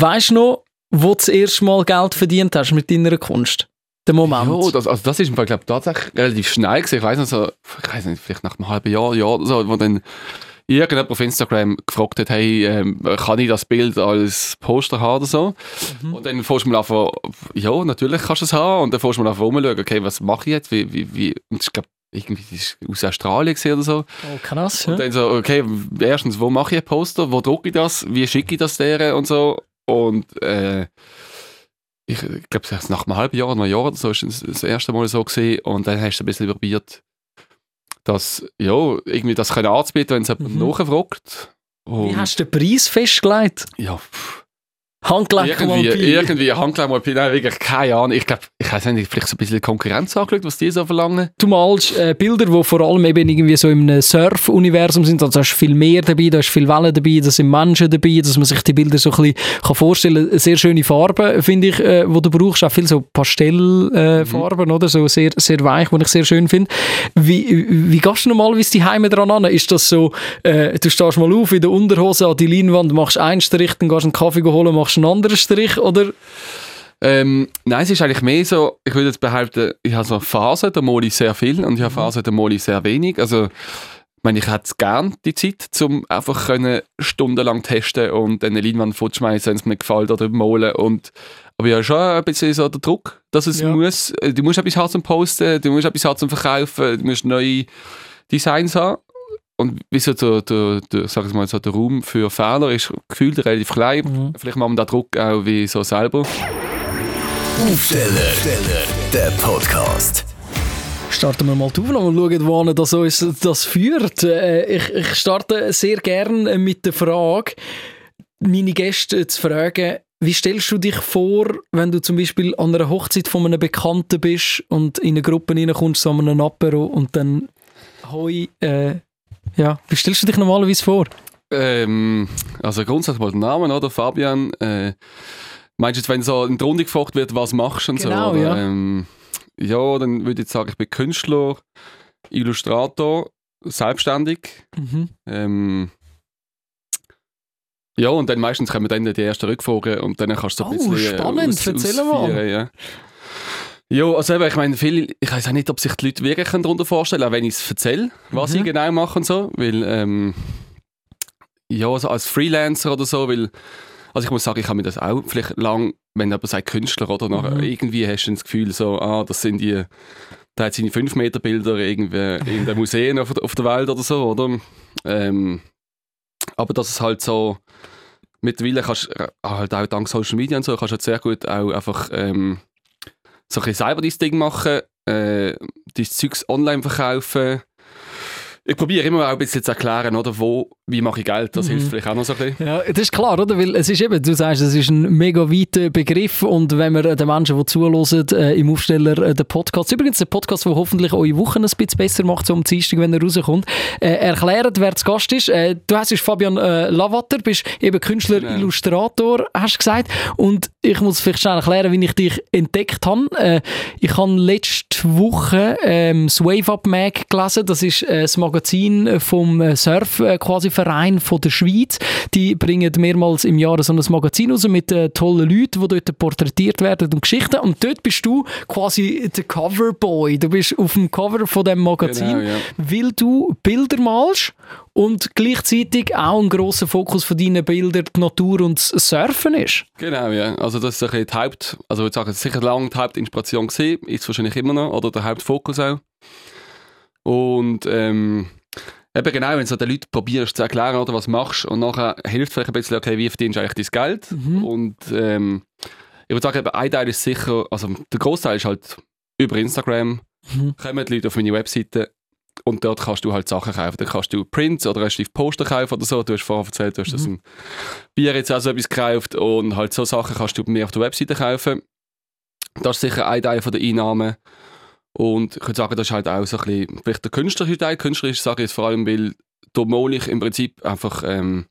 weißt du noch, wo du das erste Mal Geld verdient hast mit deiner Kunst? Der Moment. Ja, das, also das ist im Fall, glaube ich, tatsächlich relativ schnell gewesen. Ich weiß nicht, so, ich weiß nicht, vielleicht nach einem halben Jahr, Jahr oder so, wo dann irgendjemand auf Instagram gefragt hat, hey, ähm, kann ich das Bild als Poster haben oder so? Mhm. Und dann fährst du mal einfach, ja, natürlich kannst du es haben. Und dann fährst du mal einfach rumschauen, okay, was mache ich jetzt? Wie, wie, wie, und ich glaube, irgendwie das ist aus Australien oder so. Oh, krass. Ja. Und dann so, okay, erstens, wo mache ich ein Poster? Wo drucke ich das? Wie schicke ich das der? Und so. Und äh, ich glaube, nach einem halben Jahr, einem Jahr oder so, ist es das erste Mal so gesehen. Und dann hast du ein bisschen probiert, dass, ja, irgendwie das können anzubieten, wenn es jemand mhm. nachfragt. Und Wie hast du den Preis festgelegt? Ja, pff. Handgelenk irgendwie, irgendwie Nein, wirklich keine Ahnung. Ich glaube, ich weiß nicht, vielleicht so ein bisschen Konkurrenz angeschaut, was die so verlangen. Du malst äh, Bilder, die vor allem eben irgendwie so im Surf-Universum sind. Also da ist viel mehr dabei, da ist viel Wellen dabei, da sind Menschen dabei, dass man sich die Bilder so ein bisschen kann vorstellen kann. Sehr schöne Farben, finde ich, äh, wo du brauchst. Auch viel so Pastellfarben, äh, mhm. oder? So sehr, sehr weich, die ich sehr schön finde. Wie, wie gehst du normalerweise die Heime dran an? Ist das so, äh, du stehst mal auf in der Unterhose an die Leinwand, machst einen Strich, dann gehst du einen Kaffee holen, machst einen anderen Strich, oder? Ähm, nein, es ist eigentlich mehr so, ich würde jetzt behaupten, ich habe so Phasen, da male ich sehr viel und ich habe mhm. Phasen, da male ich sehr wenig. Also, ich meine, ich hätte gerne die Zeit, um einfach können stundenlang testen und dann eine Leinwand fortschmeißen, wenn es mir gefällt oder malen. Und, aber ich habe schon ein bisschen so den Druck, dass es ja. muss, äh, du musst etwas haben zum Posten, du musst etwas haben zum Verkaufen, du musst neue Designs haben und wie so der, der, der, sag ich mal, so der Raum für Fehler ist gefühlt relativ klein. Mhm. Vielleicht machen wir den Druck auch wie so selber. Aufsteller, der Podcast. Starten wir mal die Aufnahme und schauen, wohin das uns das führt. Äh, ich, ich starte sehr gerne mit der Frage, meine Gäste zu fragen, wie stellst du dich vor, wenn du zum Beispiel an einer Hochzeit von einem Bekannten bist und in eine Gruppe reinkommst, so an einem Apero und dann «Hoi, äh, ja, wie stellst du dich normalerweise vor? Ähm, also grundsätzlich mal den Namen, oder? Fabian. Äh, meinst du jetzt, wenn so in der Runde gefragt wird, was machst du und genau, so? Ja. Ähm, ja, dann würde ich sagen, ich bin Künstler, Illustrator, selbstständig. Mhm. Ähm, ja, und dann meistens kommen dann die ersten Rückfragen und dann kannst du so ein oh, bisschen. Äh, spannend, aus, erzähl mal. Ja. Ja, also eben, ich meine, ich weiß auch nicht, ob sich die Leute wirklich darunter vorstellen können, auch wenn ich es erzähle, was mhm. ich genau mache und so, weil, ähm, ja, also als Freelancer oder so, weil, also ich muss sagen, ich habe mir das auch vielleicht lang, wenn jemand sagt Künstler oder nachher, mhm. irgendwie hast du das Gefühl so, ah, das sind die, der hat seine 5 Meter Bilder irgendwie in den Museen auf, auf, der Welt oder so, oder? Ähm, aber das ist halt so, mittlerweile kannst du halt auch dank Social Media und so, kannst du halt sehr gut auch einfach, ähm, so ein bisschen selber dein Ding machen, äh, dein Zeugs online verkaufen. Ich probiere immer auch ein bisschen zu erklären, oder, wo wie mache ich Geld? Das mhm. hilft vielleicht auch noch so ein bisschen. Ja, das ist klar, oder? Weil es ist eben, du sagst, es ist ein mega weiter Begriff und wenn wir den Menschen, die zuhören, äh, im Aufsteller äh, den Podcast, übrigens der Podcast, der hoffentlich eure Wochen ein bisschen besser macht, so am Dienstag, wenn er rauskommt, äh, erklärt, wer zu Gast ist. Äh, du heißt Fabian äh, Lavater, bist eben Künstler, genau. Illustrator, hast du gesagt. Und ich muss vielleicht schnell erklären, wie ich dich entdeckt habe. Äh, ich habe letzte Woche ähm, das Wave Up Mag gelesen. Das ist äh, das Magazin vom äh, Surf äh, quasi Verein von der Schweiz. Die bringen mehrmals im Jahr so ein Magazin raus mit äh, tollen Leuten, die dort porträtiert werden und Geschichten. Und dort bist du quasi der Coverboy. Du bist auf dem Cover von dem Magazin, genau, ja. weil du Bilder malst und gleichzeitig auch ein grosser Fokus von deinen Bildern die Natur und das Surfen ist. Genau, ja. Also das ist ein bisschen die Haupt, also ich würde sagen, sicher lange die Hauptinspiration gesehen, ist wahrscheinlich immer noch, oder der Hauptfokus auch. Und ähm, Eben genau, wenn du den Leuten probierst zu erklären, oder, was machst und nachher hilft vielleicht ein bisschen, okay, wie verdienst du eigentlich dein Geld? Mhm. Und ähm, ich würde sagen, ein Teil ist sicher, also der Großteil ist halt über Instagram, mhm. kommen die Leute auf meine Webseite und dort kannst du halt Sachen kaufen. Dann kannst du Prints oder respektive Poster kaufen oder so. Du hast vorher erzählt, du hast mhm. das ein Bier jetzt auch so etwas gekauft und halt so Sachen kannst du bei mir auf der Webseite kaufen. Das ist sicher ein Teil von der Einnahmen. Und ich würde sagen, das ist halt auch so ein bisschen, vielleicht der künstlerische Teil. Künstlerisch sage ich jetzt vor allem, weil da male ich im Prinzip einfach ähm,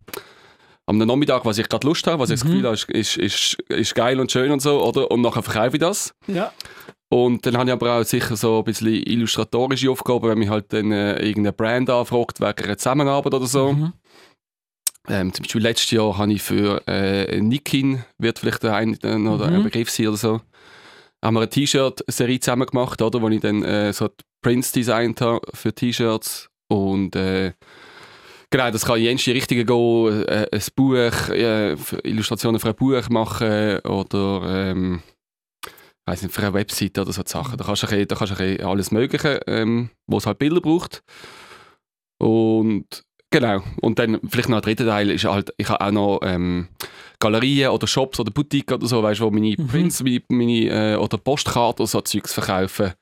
am Nachmittag, was ich gerade Lust habe, was ich das mhm. Gefühl habe, ist, ist, ist, geil und schön und so, oder? Und nachher verkaufe ich das. Ja. Und dann habe ich aber auch sicher so ein bisschen illustratorische Aufgaben, wenn mich halt dann äh, irgendeine Brand anfragt, wegen einer Zusammenarbeit oder so. Mhm. Ähm, zum Beispiel letztes Jahr habe ich für äh, Nikin, wird vielleicht der ein oder Mhm. ein Begriff sein oder so, haben wir eine T-Shirt-Serie zusammen gemacht, oder, wo ich dann äh, so Prints designt habe für T-Shirts und äh, genau, das kann in jede Richtung gehen, äh, ein Buch, äh, Illustrationen für ein Buch machen oder ähm, weiß nicht, für eine Webseite oder so Sachen. Da kannst du, bisschen- da kannst du alles Mögliche, ähm, wo es halt Bilder braucht. Und genau. Und dann vielleicht noch ein dritter Teil ist halt, ich habe auch noch ähm, Galerien oder Shops oder Boutique oder so, weißt du, wo meine Mhm. Prints meine, meine, äh, oder Postkarten oder so Zeugs verkaufen.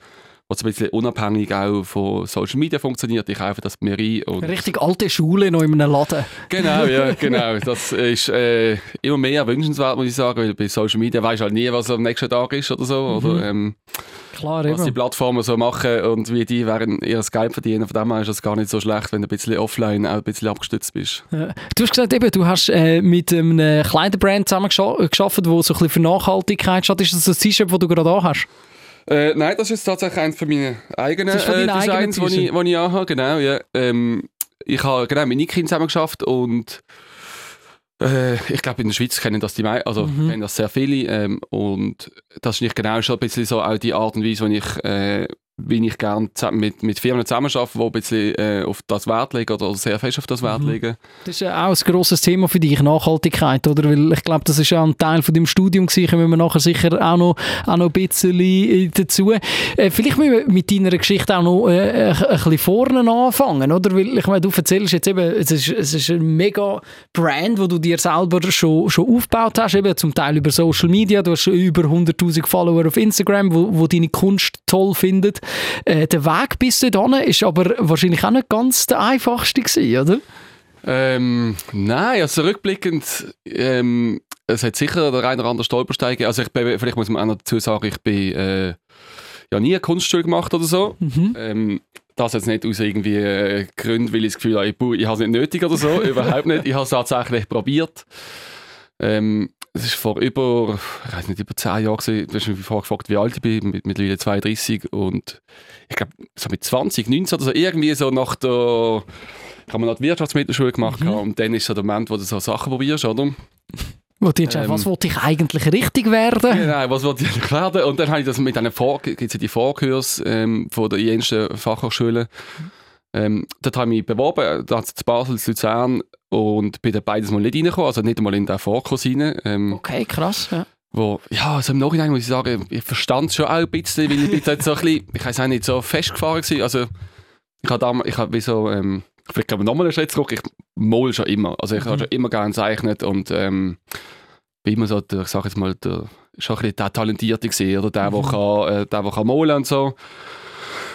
Was ein bisschen unabhängig auch von Social Media funktioniert. Ich kaufe das mir ein. Und Richtig alte Schule noch in einem Laden. Genau, ja, genau. Das ist äh, immer mehr wünschenswert, muss ich sagen, weil bei Social Media weisst du halt nie, was am nächsten Tag ist oder so. Mhm. Oder ähm, Klar, was die eben. Plattformen so machen und wie die während ihr Geld verdienen. Von dem her ist es gar nicht so schlecht, wenn du ein bisschen offline auch ein bisschen abgestützt bist. Ja. Du hast gesagt, eben, du hast äh, mit einem Kleiderbrand zusammen geschafft, wo so ein bisschen für Nachhaltigkeit steht. Ist das ein T-Shirt, das du gerade an hast? Äh, nein, das ist tatsächlich eines von meinen eigenen von äh, Designs, die ich, die ich anhabe. Genau, ja. Ähm, ich habe genau mit Nikin zusammen geschafft und äh, ich glaube, in der Schweiz kennen das die meisten, also Mhm. kennen das sehr viele. Ähm, und das ist nicht genau schon ein bisschen so auch die Art und Weise, wie ich, äh, wie ich gerne mit, mit Firmen zusammenarbeite, die ein bisschen äh, auf das Wert legen oder sehr fest auf das Wert Mhm. legen. Das ist ja auch ein grosses Thema für dich, Nachhaltigkeit, oder? Weil ich glaube, das ist ja ein Teil von deinem Studium gewesen, kommen wir nachher sicher auch noch, auch noch ein bisschen äh, dazu. Äh, vielleicht müssen wir mit deiner Geschichte auch noch äh, ein, ein bisschen vorne anfangen, oder? Weil ich meine, du erzählst jetzt eben, es ist, es ist ein mega Brand, wo du dir selber schon, schon aufgebaut hast, eben zum Teil über Social Media, du hast schon über 100'000 Follower auf Instagram, wo, wo deine Kunst toll findet. Äh, der Weg bis dorthin ist aber wahrscheinlich auch nicht ganz der einfachste gewesen, oder? Ähm, nein, also rückblickend, ähm, es hat sicher der ein oder andere Stolperstein gegeben. Also ich bin, vielleicht muss man auch noch dazu sagen, ich bin äh, ja nie eine Kunstschule gemacht oder so. Mhm. Ähm, das jetzt nicht aus irgendwie äh, Gründen, weil ich das Gefühl habe, ich, ich habe es nicht nötig oder so, überhaupt nicht. Ich habe es tatsächlich probiert. Ähm, es ist vor über, ich weiß nicht, über zehn Jahren gewesen. Du hast mich vorher gefragt, wie alt ich bin, mit, mittlerweile 32 und ich glaube, so mit 20, 19 oder so, irgendwie so nach der, ich habe noch die Wirtschaftsmittelschule gemacht Mhm. und dann ist so der Moment, wo du so Sachen probierst, oder? Wo du Ähm, was wollte ich eigentlich richtig werden? Genau, was wollte ich eigentlich werden? Und dann habe ich das mit einem Vor gibt's ja die Vorkurs ähm, von der jensten Fachhochschule. Ähm, dort habe ich mich beworben, da zu Basel, zu Luzern und bin dann beides mal nicht reingekommen, also nicht einmal in den Vorkurs rein. Ähm, Okay, krass. Ja. wo, ja, also im Nachhinein muss ich sagen, ich verstand es schon auch ein bisschen, weil ich bin dort so ein bisschen, ich weiß auch nicht, so festgefahren gewesen. Also ich habe damals, ich habe wie so, ähm, vielleicht kann man nochmal einen Schritt zurück, ich mal schon immer, also ich habe Mhm. schon immer gerne gezeichnet und ähm, bin immer so, der, ich sage jetzt mal, der, schon ein bisschen der Talentierte gewesen, oder der, Mhm. der kann, äh, der, der kann malen und so.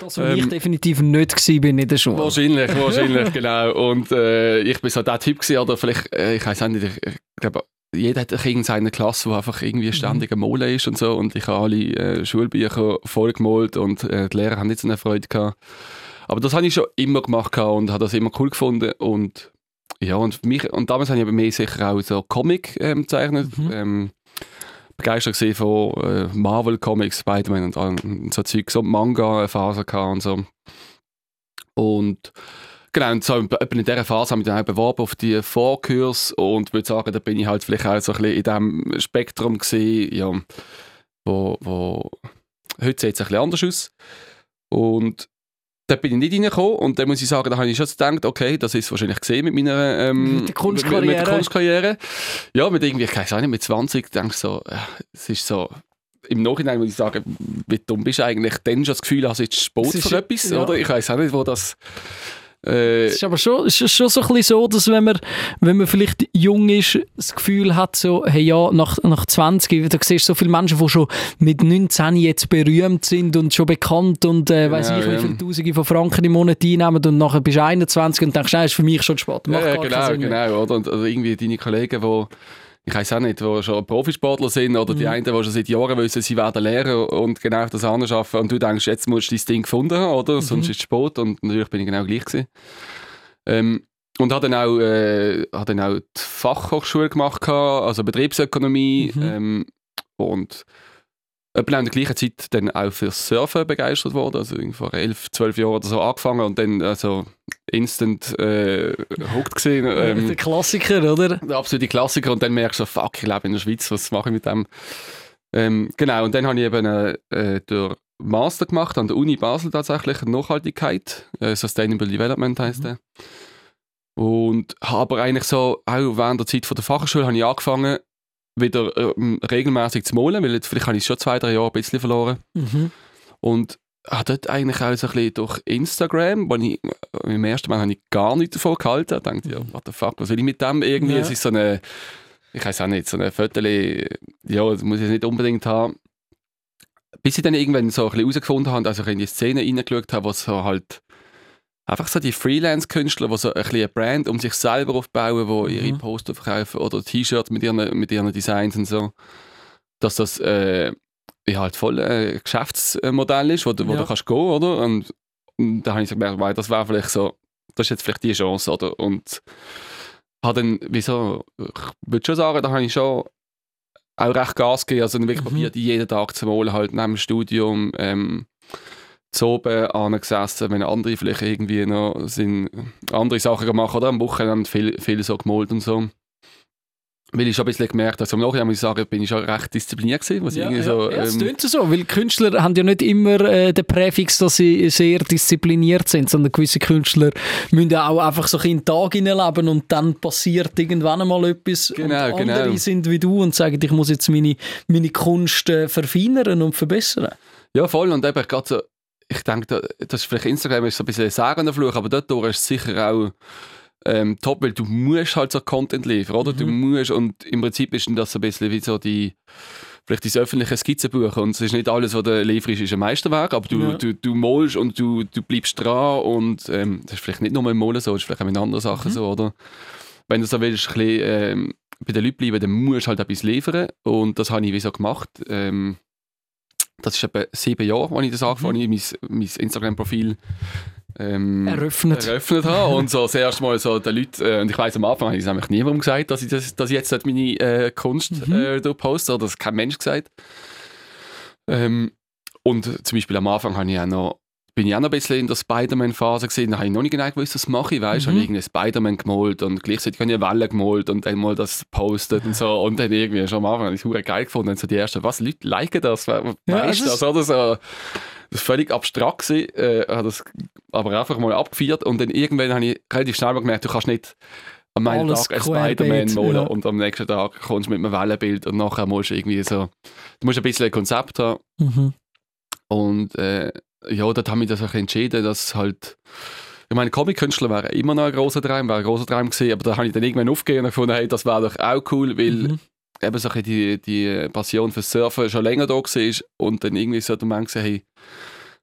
Das, wo ich Ähm, definitiv nicht gewesen bin in der Schule. Wahrscheinlich, wahrscheinlich, genau. Und äh, ich bin so der Typ gewesen, oder vielleicht, äh, ich weiß auch nicht, ich, ich glaube, jeder hat in seiner Klasse, der einfach irgendwie ständig am Malen ist und so. Und ich habe alle äh, Schulbücher voll gemalt und äh, die Lehrer haben nicht so eine Freude gehabt. Aber das habe ich schon immer gemacht und habe das immer cool gefunden. Und ja, und, mich, und damals habe ich aber mehr sicher auch so Comic ähm, gezeichnet. Mhm. Ähm, begeistert von äh, Marvel Comics, Spider-Man und, all- und so Zeug, so Manga-Phase und so. Und genau, und so in dieser Phase habe ich mich dann auch beworben auf die Vorkurs und würde sagen, da bin ich halt vielleicht auch so ein bisschen in diesem Spektrum gesehen, ja, wo, wo heute sieht es ein bisschen anders aus. Und da bin ich nicht reingekommen und dann muss ich sagen, da habe ich schon gedacht, okay, das ist wahrscheinlich gesehen mit meiner ähm, Mit der Kunstkarriere. Mit, mit der Kunstkarriere. Ja, mit irgendwie, ich weiß auch nicht, mit 20 denkst du so, äh, es ist so, im Nachhinein muss ich sagen, wie dumm bist du eigentlich, dann schon das Gefühl, hast jetzt Sport für etwas, ja. oder? Ich weiß auch nicht, wo das... Äh, Es ist aber schon, es ist schon so ein bisschen so, dass wenn man, wenn man vielleicht jung ist, das Gefühl hat, so, hey ja, nach, nach 20, da siehst du so viele Menschen, die schon mit 19 jetzt berühmt sind und schon bekannt und äh, weiß Genau, ich, wie ja. viele Tausende von Franken im Monat einnehmen und nachher bist du 21 und denkst, nein, ist für mich schon spät. Macht ja, gar genau, genau, oder? Und, also irgendwie deine Kollegen, die ich weiß auch nicht, die schon Profisportler sind oder die Mhm. einen, die schon seit Jahren wissen, sie werden Lehrer und genau das andere arbeiten und du denkst, jetzt musst du dein Ding gefunden haben, oder? Mhm. Sonst ist es Sport und natürlich bin ich genau gleich gewesen. Ähm, und habe dann auch, äh, habe dann auch die Fachhochschule gemacht, also Betriebsökonomie Mhm. ähm, und etwa in der gleichen Zeit dann auch fürs Surfen begeistert worden, also vor elf, zwölf Jahren oder so angefangen und dann also instant äh, hooked gesehen. Ähm, der Klassiker, oder? der absolute Klassiker und dann merkst du, fuck, ich lebe in der Schweiz, was mache ich mit dem? Ähm, genau, und dann habe ich eben äh, äh, den Master gemacht an der Uni Basel tatsächlich, Nachhaltigkeit, äh, Sustainable Development heißt der. Und habe aber eigentlich so, auch während der Zeit von der Fachschule habe ich angefangen, wieder ähm, regelmäßig zu malen, weil jetzt, vielleicht habe ich schon zwei, drei Jahre ein bisschen verloren. Mhm. Und habe dort eigentlich auch so ein bisschen durch Instagram, wo ich äh, im ersten Mal habe ich gar nichts davon gehalten. Ich dachte, ja, what the fuck, was will ich mit dem irgendwie? Ja. Es ist so eine, ich weiß auch nicht, so eine Foto, ja, das muss ich nicht unbedingt haben. Bis ich dann irgendwann so ein bisschen herausgefunden habe, also ich in die Szene reingeschaut habe, wo so halt einfach so die Freelance-Künstler, die so ein bisschen eine Brand um sich selber aufbauen, die ihre Mhm. Poster verkaufen oder T-Shirts mit ihren, mit ihren Designs und so, dass das äh, ja, halt voll ein Geschäftsmodell ist, wo, du- wo Ja. du kannst gehen, oder? Und, und da habe ich gemerkt, weil das wäre vielleicht so, das ist jetzt vielleicht die Chance, oder? Und habe dann, wieso, ich würde schon sagen, da habe ich schon auch recht Gas gegeben, also wirklich Mhm. probiert, jeden Tag zu malen, halt neben dem Studium, ähm, zu oben angesessen, wenn andere vielleicht irgendwie noch sind, andere Sachen machen oder am Wochenende viel, viel so gemalt und so. Weil ich schon ein bisschen gemerkt habe, also im Nachhinein muss ich sagen, bin ich schon recht diszipliniert gewesen, was Ja, irgendwie ja, so... ja, es ähm, tönt so, weil Künstler haben ja nicht immer äh, den Präfix, dass sie sehr diszipliniert sind, sondern gewisse Künstler müssen ja auch einfach so in den Tag hineinleben und dann passiert irgendwann einmal etwas Genau, und andere genau. sind wie du und sagen, ich muss jetzt meine, meine Kunst äh, verfeinern und verbessern. Ja, voll. Und eben gerade so, ich denke, da- das ist vielleicht Instagram ist so ein bisschen sagender Fluch, aber dort ist es sicher auch ähm, top, weil du musst halt so Content liefern, oder? Du Mhm. musst, und im Prinzip ist das so ein bisschen wie so die, vielleicht das öffentliche Skizzenbuch und es ist nicht alles, was du lieferst, ist ein Meisterwerk, aber du, Ja. du, du malst und du, du bleibst dran und ähm, das ist vielleicht nicht nur im Malen so, das ist vielleicht auch mit anderen Sachen Mhm. so, oder? Wenn du so willst, ein bisschen, ähm, bei den Leuten bleiben, dann musst du halt etwas liefern und das habe ich wie so gemacht. Ähm, das ist etwa sieben Jahre, als ich das angefangen habe, mein, mein Instagram-Profil ähm, Eröffnet. eröffnet habe und so das erste Mal so den Leuten, äh, und ich weiß am Anfang habe ich es nämlich niemandem gesagt, dass ich, das, dass ich jetzt meine äh, Kunst Mhm. äh, poste, oder das hat kein Mensch gesagt. Ähm, und zum Beispiel am Anfang habe ich auch noch, bin ich auch noch ein bisschen in der Spider-Man-Phase gesehen, da habe ich noch nicht genau gewusst, was mache ich, weißt? Du, Mhm. habe irgendeinen Spider-Man gemalt und gleichzeitig habe ich eine Welle gemalt und dann mal das postet und so. Und dann irgendwie schon am Anfang habe ich es geil gefunden, dann so die ersten, was, Leute liken das, wer wer Ja, das, ist- oder so, das völlig abstrakt gewesen, äh, habe das aber einfach mal abgefeiert und dann irgendwann habe ich relativ schnell mal gemerkt, du kannst nicht am einen Alles Tag ein Spider-Man malen ja. und am nächsten Tag kommst du mit einem Wellenbild und nachher musst du irgendwie so, du musst ein bisschen ein Konzept haben. Mhm. und äh, ja, dort haben wir das auch entschieden, dass halt ich meine, Comic-Künstler wäre immer noch ein großer Traum, wäre ein großer Traum gewesen, aber da habe ich dann irgendwann aufgegeben und gefunden, hey, das wäre doch auch cool, weil Mhm. eben so die, die Passion fürs Surfen schon länger da war und dann irgendwie so der Mann gesehen, hey,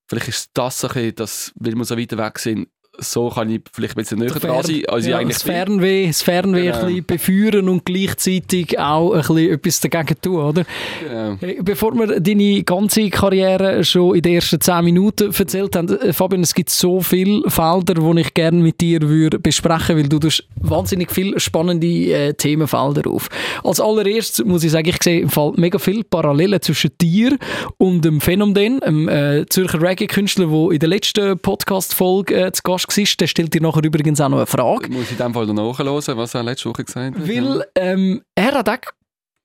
vielleicht ist das so ein bisschen, dass, weil wir so weit weg sind, so kann ich vielleicht ein bisschen näher dran sein, als ich ja, eigentlich das. Fernweh, das Fernweh Genau. ein bisschen beführen und gleichzeitig auch ein bisschen etwas dagegen tun, oder? Genau. Hey, bevor wir deine ganze Karriere schon in den ersten 10 Minuten erzählt haben, äh, Fabian, es gibt so viele Felder, die ich gerne mit dir würde besprechen weil du tust wahnsinnig viele spannende äh, Themenfelder auf. Als allererstes muss ich sagen, ich sehe im Fall mega viele Parallelen zwischen dir und dem Phänomen, einem äh, Zürcher Reggae-Künstler, der in der letzten Podcast-Folge äh, zu Gast war. Der stellt dir nachher übrigens auch noch eine Frage. Muss ich in dem Fall dann nachhören, was er letzte Woche gesagt hat? Weil ähm, er hat auch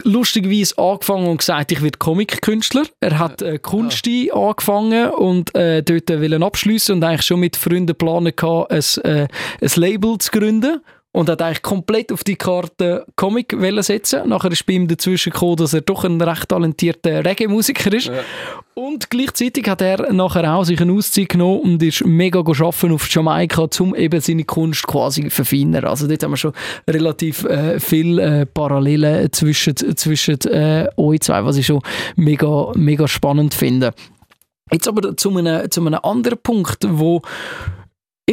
lustigerweise angefangen und gesagt, ich werde Comic-Künstler. Er hat äh, Kunsti angefangen und äh, dort wollen abschliessen und eigentlich schon mit Freunden gehabt, ein, äh, ein Label zu gründen. Und hat eigentlich komplett auf die Karte Comic setzen. Nachher ist bei ihm dazwischen gekommen, dass er doch ein recht talentierter Reggae-Musiker ist. Ja. Und gleichzeitig hat er nachher auch sich eine Auszeit genommen und ist mega arbeiten auf Jamaika, um eben seine Kunst quasi zu verfeinern. Also dort haben wir schon relativ äh, viele äh, Parallelen zwischen, zwischen äh, euch zwei, was ich schon mega, mega spannend finde. Jetzt aber zu einem, zu einem anderen Punkt, wo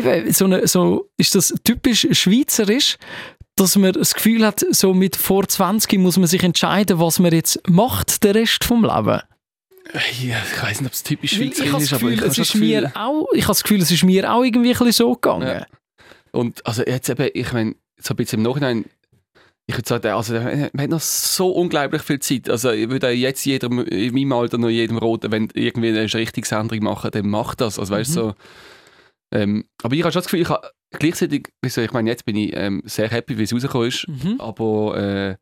eben so, eine, so ist das typisch schweizerisch, dass man das Gefühl hat, so mit vor 20 muss man sich entscheiden, was man jetzt macht, den Rest vom Leben. Ja, ich weiß nicht, ob es typisch Schweizerisch ist, aber Gefühl, ich habe es schon ist das Gefühl... mir auch, ich habe das Gefühl, es ist mir auch irgendwie ein bisschen so gegangen. Ja. Und also jetzt eben, ich meine, so ein bisschen im Nachhinein, ich würde sagen, also, man hat noch so unglaublich viel Zeit. Also ich würde jetzt jedem, in meinem Alter noch jedem roten, wenn irgendwie eine Richtungsänderung machen, dann macht das. Also weißt Mhm. so, ähm, aber ich habe schon das Gefühl, ich habe gleichzeitig, wieso, ich meine, jetzt bin ich ähm, sehr happy, wie es rausgekommen ist, Mhm. aber äh,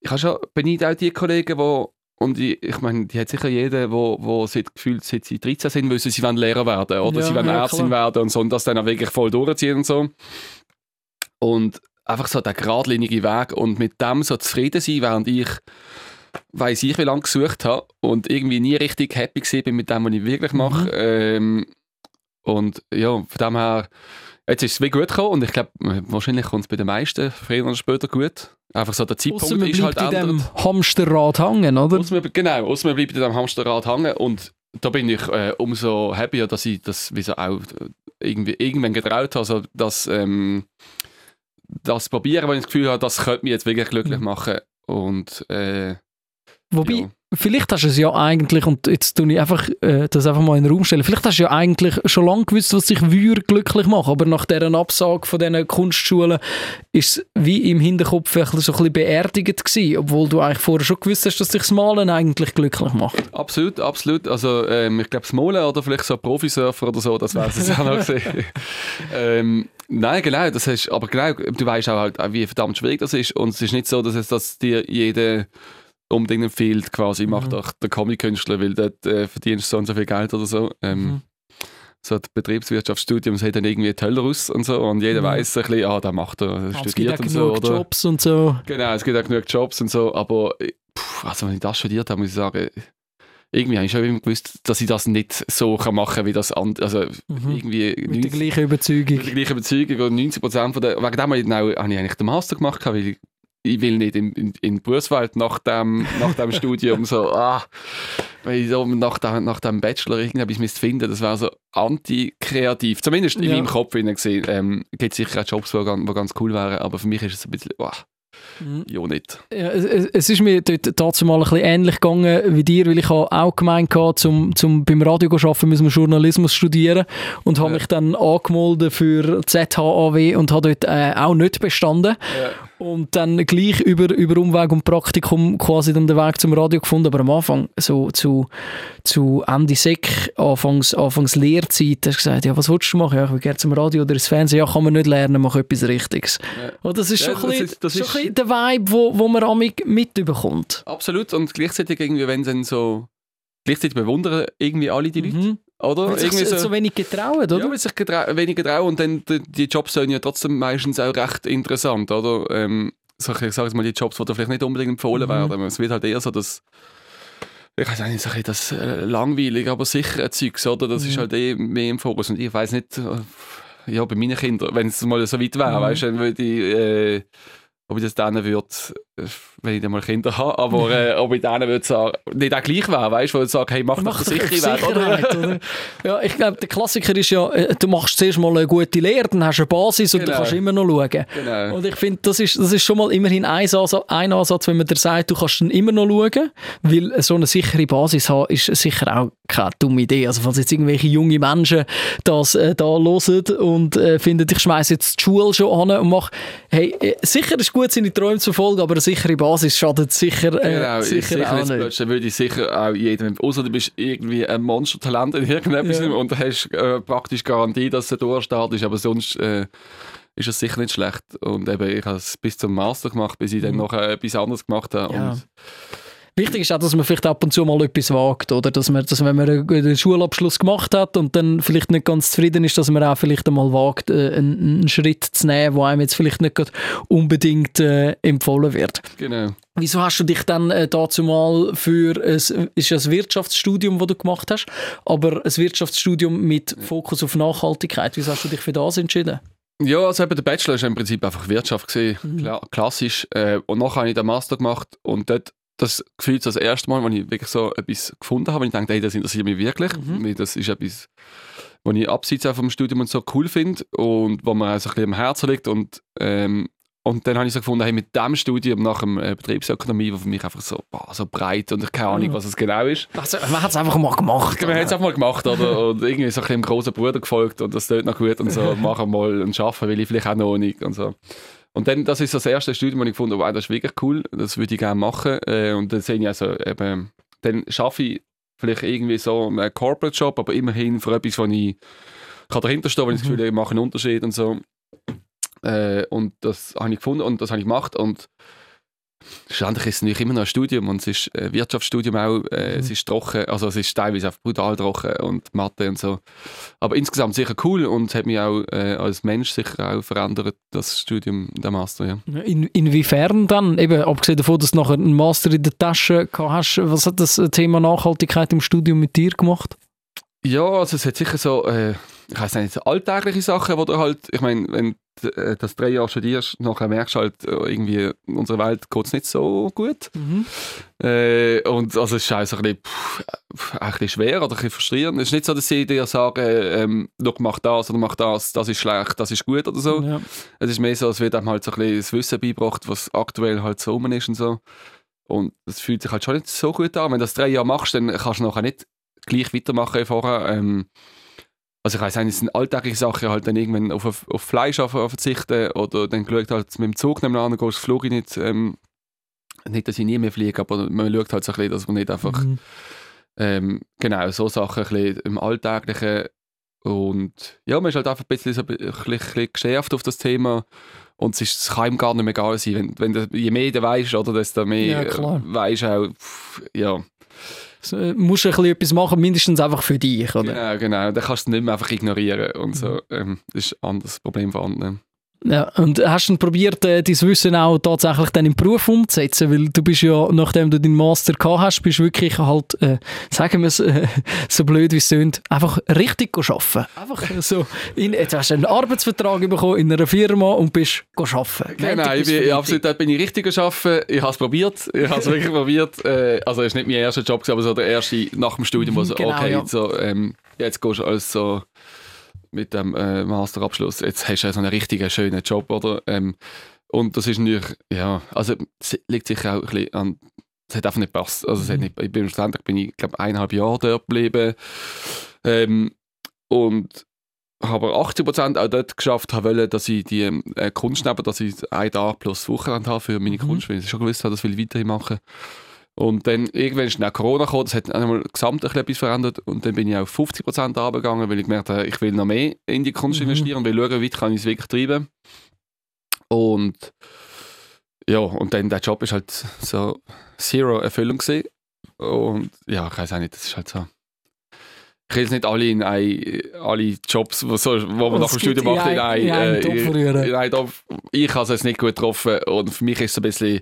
ich habe schon, beneide auch die Kollegen, die und ich, ich meine, die hat sicher jeder, wo, wo seit, gefühlt, seit sie 13 sind, wissen, sie wollen Lehrer werden oder Ja, sie wollen ja, Ärztin klar. werden und so und das dann auch wirklich voll durchziehen und so. Und einfach so der geradlinige Weg und mit dem so zufrieden sein, während ich weiß ich, wie lange gesucht habe und irgendwie nie richtig happy gewesen bin mit dem, was ich wirklich mache. Mhm. Ähm, und ja, von dem her, jetzt ist es wie gut gekommen und ich glaube, wahrscheinlich kommt es bei den meisten früher oder später gut. Einfach so der Zeitpunkt Ausser man ist halt bleibt in dem Hamsterrad hängen, oder? Ausser genau, ausser man bleibt in diesem Hamsterrad hängen und da bin ich äh, umso happier, dass ich das wie so auch äh, irgendwie, irgendwann getraut habe, also das, ähm, das probieren, weil ich das Gefühl habe, das könnte mich jetzt wirklich glücklich Mhm. machen und äh, Wobei, ja. Vielleicht hast du es ja eigentlich, und jetzt tue ich einfach, äh, das einfach mal in den Raum stellen, vielleicht hast du ja eigentlich schon lange gewusst, was dich würde glücklich machen, aber nach dieser Absage von diesen Kunstschulen ist es wie im Hinterkopf so ein bisschen beerdigt gewesen, obwohl du eigentlich vorher schon gewusst hast, dass dich das Malen eigentlich glücklich macht. Absolut, absolut. Also ähm, ich glaube, das Molen oder vielleicht so Profisurfer oder so, das wäre es auch noch gewesen. ähm, nein, genau, das ist, aber genau, du weißt auch halt, wie verdammt schwierig das ist und es ist nicht so, dass es dass dir jeder unbedingt empfiehlt, quasi, Mhm. doch den Comic-Künstler, weil dort äh, verdienst du so und so viel Geld oder so. Ähm, Mhm. So das Betriebswirtschaftsstudium sieht dann irgendwie toller aus und so und jeder Mhm. weiß ein bisschen, ah, der macht er, es gibt studiert auch und so. Oder? Jobs und so. Genau, es gibt auch genug Jobs und so, aber äh, pff, also wenn ich das studiert habe, muss ich sagen, irgendwie habe ich schon immer gewusst, dass ich das nicht so kann machen kann, wie das andere. Also Mhm. irgendwie Mit der 90 gleichen Überzeugung. mit der gleichen Überzeugung und 90 Prozent von der, wegen dem habe ich, dann auch, habe ich eigentlich den Master gemacht, weil ich, ich will nicht in, in, in Berufswelt nach dem, nach dem Studium so, ah, weil so nach dem, nach dem Bachelor irgendetwas müsste finden, das wäre so anti-kreativ. Zumindest in Ja. meinem Kopf hinein gesehen. Ähm, gibt sicher auch Jobs, die ganz, ganz cool wären, aber für mich ist es ein bisschen, ah, Mhm. ja nicht. Ja, es, es ist mir dort dazu mal ein bisschen ähnlich gegangen wie dir, weil ich habe auch gemeint hatte, zum, zum beim Radio zu arbeiten, müssen wir Journalismus studieren und habe Ja. mich dann angemeldet für ZHAW und habe dort äh, auch nicht bestanden und dann gleich über, über Umweg und Praktikum quasi dann den Weg zum Radio gefunden, aber am Anfang so zu, zu Ende Sek, Anfangs, Anfangs Lehrzeit, hast du gesagt, ja was willst du machen? Ja, ich will gerne zum Radio oder ins Fernsehen, ja kann man nicht lernen, mach etwas Richtiges. Ja. Und das ist Ja, schon, ein das bisschen, ist- schon ist- ein bisschen der Vibe, wo, wo man amig mitbekommt. Absolut. Und gleichzeitig irgendwie, wenn dann so. Gleichzeitig bewundern irgendwie alle die Leute, Mhm. Oder? Weil sich Irgendwie so, so, so wenig getrauen, oder? ja, weil sich getrau weniger trauen und dann die, die Jobs sind ja trotzdem meistens auch recht interessant, oder? Ähm, so, ich sage jetzt mal, die Jobs, die da vielleicht nicht unbedingt empfohlen Mhm. werden. Es wird halt eher so das. Ich weiß nicht, so ein bisschen das äh, langweilig, aber sichere Zeugs, oder? Das ist Mhm. halt eh mehr im Fokus. Und ich weiß nicht, äh, ja, bei meinen Kindern, wenn es mal so weit wäre, Mhm. weißt du, dann würde ich. Äh, ob ich das denen würde, wenn ich dann mal Kinder habe, aber äh, ob ich denen würde sagen, nicht auch gleich wäre, weißt du, wo ich sage, hey, mach, Mach doch sichere Weg, oder? Sicherheit, oder? Ja, ich glaube, der Klassiker ist ja, äh, du machst zuerst mal eine gute Lehre, dann hast du eine Basis und du Genau. kannst immer noch schauen. Genau. Und ich finde, das ist, das ist schon mal immerhin ein Ansatz, ein Ansatz, wenn man dir sagt, du kannst dann immer noch schauen, weil so eine sichere Basis haben ist sicher auch keine dumme Idee. Also falls jetzt irgendwelche junge Menschen das äh, da hören und äh, finden, ich schmeiße jetzt die Schule schon an und mache, hey, äh, sicher ist gut, seine Träume zu verfolgen, aber eine sichere Basis schadet sicher, äh, Genau, ich sicher sicher auch jetzt nicht. plötzlich würde ich sicher auch jedem, außer du bist irgendwie ein Monstertalent in irgendetwas Ja. und hast äh, praktisch Garantie, dass du durchstartest, aber sonst äh, ist es sicher nicht schlecht. Und eben, ich habe es bis zum Master gemacht, bis ich dann Mhm. noch äh, etwas anderes gemacht habe. Ja. Und, Wichtig ist auch, dass man vielleicht ab und zu mal etwas wagt, oder? Dass man, dass wenn man einen Schulabschluss gemacht hat und dann vielleicht nicht ganz zufrieden ist, dass man auch vielleicht einmal wagt, äh, einen, Schritt zu nehmen, wo einem jetzt vielleicht nicht unbedingt äh, empfohlen wird. genau. Wieso hast du dich dann äh, dazu mal für ein, ist ja ein Wirtschaftsstudium, das du gemacht hast, aber ein Wirtschaftsstudium mit Fokus auf Nachhaltigkeit. Wieso hast du dich für das entschieden? Ja, also eben der Bachelor ist im Prinzip einfach Wirtschaft gesehen, Mhm. Kla klassisch. Äh, und nachher habe ich den Master gemacht und dort das Gefühl das erste Mal, als ich wirklich so etwas gefunden habe, und ich dachte, hey, das interessiert mich wirklich, Mhm. weil das ist etwas, was ich abseits auch vom Studium und so cool finde und wo mir auch so ein bisschen am Herzen liegt und ähm, und dann habe ich so gefunden, hey, mit dem Studium nach dem äh, Betriebsökonomie, was für mich einfach so, boah, so breit und ich keine Ahnung, Mhm. was es genau ist. Also, man hat es einfach mal gemacht. Wir haben es einfach mal gemacht, oder? Und irgendwie so ein bisschen dem großen Bruder gefolgt und das tut noch gut und so, machen mal und schaffen, will ich vielleicht auch noch nicht und so. Und dann, das ist das erste Studium, wo ich gefunden habe, wow, das ist wirklich cool, das würde ich gerne machen. Äh, und dann sehe ich also eben, dann schaffe ich vielleicht irgendwie so einen Corporate-Job, aber immerhin für etwas, wo ich kann dahinter stehen, wenn ich das Mhm. Gefühl habe, ich mache einen Unterschied und so. Äh, und das habe ich gefunden und das habe ich gemacht und schlussendlich ist es natürlich immer noch ein Studium und es ist ein Wirtschaftsstudium auch, äh, Mhm. es ist trocken, also es ist teilweise auch brutal trocken und Mathe und so. Aber insgesamt sicher cool und hat mich auch äh, als Mensch sicher auch verändert, das Studium, der Master, ja. In, inwiefern dann? Eben, abgesehen davon, dass du nachher einen Master in der Tasche hast, was hat das Thema Nachhaltigkeit im Studium mit dir gemacht? Ja, also es hat sicher so, äh, ich weiß nicht, so alltägliche Sachen, wo du halt, ich meine, wenn du äh, das drei Jahre studierst, nachher merkst du halt, äh, irgendwie, in unserer Welt geht es nicht so gut. Äh, und also es ist auch so ein bisschen, pff, ein bisschen schwer oder ein bisschen frustrierend. Es ist nicht so, dass sie dir sagen, ähm, «Schau, mach das oder mach das, das ist schlecht, das ist gut oder so. Ja. Es ist mehr so, es wird einem halt so ein bisschen das Wissen beigebracht, was aktuell halt so rum ist und so. Und das fühlt sich halt schon nicht so gut an. Wenn du das drei Jahre machst, dann kannst du nachher nicht gleich weitermachen vorher. Ähm, also ich eigentlich, es sind alltägliche Sachen, halt dann irgendwann auf, auf, Fleisch verzichten oder dann geschaut halt mit dem Zug nebenan, gehst ich nicht, ähm, nicht, dass ich nie mehr fliege, aber man schaut halt so ein bisschen, dass man nicht einfach Mhm. ähm, genau, so Sachen ein bisschen im Alltäglichen. Und ja, man ist halt einfach ein bisschen, so, ein bisschen, geschärft auf das Thema. Und es, ist, es kann ihm gar nicht mehr egal sein. Wenn, wenn du, je mehr du weißt, oder desto mehr Ja, weisst auch, ja, musst du ein bisschen etwas machen, mindestens einfach für dich, oder? genau, genau. Dann kannst du es nicht mehr einfach ignorieren. Und so, ähm, das ist ein anderes Problem von anderen. Ja, und hast du probiert, äh, dein Wissen auch tatsächlich dann im Beruf umzusetzen? Weil du bist ja, nachdem du deinen Master gehabt hast, bist wirklich halt, äh, sagen wir es äh, so blöd wie es tönt, einfach richtig arbeiten. Einfach so, in, jetzt hast du einen Arbeitsvertrag bekommen in einer Firma und bist arbeiten. Genau, ich bin, absolut, dort bin ich richtig geschaffen. Ich habe es probiert. Ich habe es wirklich probiert. Äh, also, es war nicht mein erster Job, aber so der erste nach dem Studium, wo so, Genau, okay, ja. so, ähm, jetzt gehst du als so mit dem äh, Masterabschluss, jetzt hast du so einen richtigen, schönen Job, oder? Ähm, und das ist natürlich, ja, also es liegt sicher auch ein bisschen an, es hat einfach nicht gepasst. Also, es hat Mhm. nicht, ich bin schlussendlich bin ich, glaube eineinhalb Jahre dort geblieben. Ähm, und habe 80% auch dort geschafft, habe wollen, dass ich die äh, Kunst neben, dass ich einen Tag plus Wochenende habe für meine Mhm. Kunst, weil ich schon gewusst habe, das will ich weiterhin machen. Und dann irgendwann ist dann Corona gekommen, das hat einmal gesamt ein bisschen etwas verändert und dann bin ich auf 50% runtergegangen, weil ich gemerkt habe, ich will noch mehr in die Kunst Mhm. investieren und will schauen, wie weit kann ich es wirklich treiben. Und ja, und dann der Job ist halt so zero Erfüllung gewesen. Und ja, ich weiß auch nicht, das ist halt so. Ich will jetzt nicht alle in ein, alle Jobs, wo, so, wo man nach dem Studium in macht, in ein- ein, in einen äh, Topf rühren? in einen Topf. Ich habe es jetzt nicht gut getroffen und für mich ist es ein bisschen,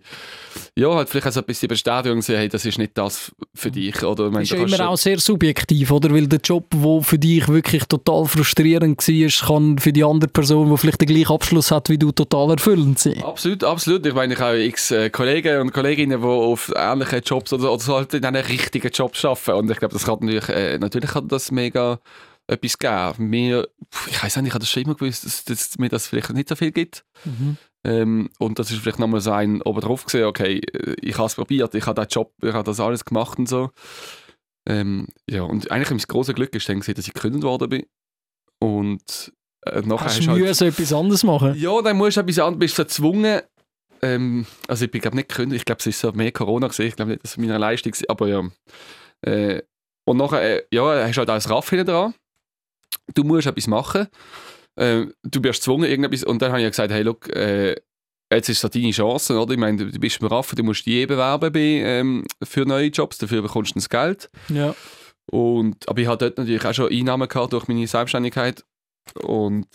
ja, halt vielleicht auch so ein bisschen Bestätigung, gewesen, hey, das ist nicht das für dich. Oder, ich meine, ist ja immer schon- auch sehr subjektiv, oder? Weil der Job, der für dich wirklich total frustrierend war, kann für die andere Person, die vielleicht den gleichen Abschluss hat wie du, total erfüllend sein. Absolut, absolut. Ich meine, ich habe x äh, Kollegen und Kolleginnen, die auf ähnlichen Jobs oder, oder so halt in einem richtigen Job arbeiten. Und ich glaube, das kann natürlich, äh, natürlich kann das mega etwas geben. Mir, ich weiß nicht, ich habe das schon immer gewusst, dass, dass mir das vielleicht nicht so viel gibt. Mhm. Ähm, und das ist vielleicht nochmal so ein oben drauf gesehen, okay, ich habe es probiert, ich habe den Job, ich habe das alles gemacht und so. Ähm, ja, und eigentlich mein grosses Glück ist dann, dass ich gekündigt worden bin. Und äh, nachher Hast du du halt- müssen etwas anderes machen? ja, dann musst du etwas anderes, bist du gezwungen. Ähm, also ich bin glaube nicht gekündigt, ich glaube es ist so mehr Corona gesehen, ich glaube nicht, dass es meine Leistung war, aber ja. Äh, und nachher, äh, ja, hast du halt als Raff hinten dran. Du musst etwas machen. Äh, du bist gezwungen irgendetwas und dann habe ich ja gesagt, hey, look, äh, jetzt ist so deine Chance, oder? Ich meine, du, bist beim Raff, du musst dich eh bewerben bei, ähm, für neue Jobs, dafür bekommst du das Geld. Ja. Und, aber ich hatte dort natürlich auch schon Einnahmen gehabt durch meine Selbstständigkeit. Und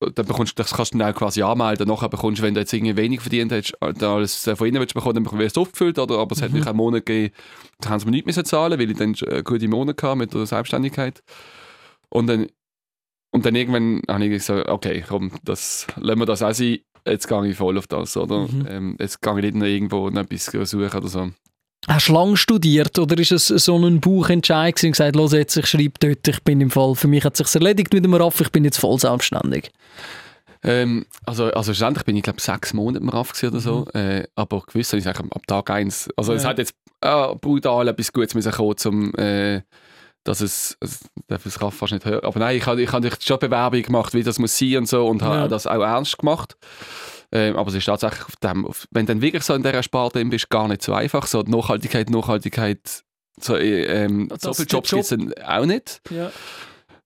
dann bekommst, du- das kannst du dann auch quasi anmelden. Nachher bekommst du, wenn du jetzt irgendwie wenig verdient hast, dann alles von ihnen willst bekommen, dann wirst du aufgefüllt. Oder? Aber es hat Mhm. mich einen Monat gegeben, da haben sie mir nichts müssen zahlen, weil ich dann einen guten Monat hatte mit der Selbstständigkeit. Und dann, und dann irgendwann habe ich gesagt, okay, komm, das, lassen wir das auch sein. Jetzt gehe ich voll auf das, oder? Mhm. Ähm, jetzt gehe ich nicht noch irgendwo noch etwas suchen oder so. Hast du lange studiert oder ist es so ein Buchentscheid gewesen und gesagt, los jetzt, ich schreibe dort, ich bin im Fall, für mich hat es sich erledigt mit dem Raff, ich bin jetzt voll selbstständig. Ähm, also, also schlussendlich bin ich glaube sechs Monate im RAF oder so, äh, aber gewiss habe ich eigentlich ab Tag eins. Also es Ja. hat jetzt äh, brutal etwas Gutes müssen kommen, zum, äh, dass es, es darf RAF fast nicht hören, aber nein, ich habe ich hab schon Bewerbung gemacht, wie das muss sein und so und Ja. habe das auch ernst gemacht. Ähm, aber es ist tatsächlich, auf dem, auf, wenn du dann wirklich so in dieser Sparte bist, gar nicht so einfach. So Nachhaltigkeit, Nachhaltigkeit, so, äh, ähm, so viele Jobs gibt es auch nicht. Ja.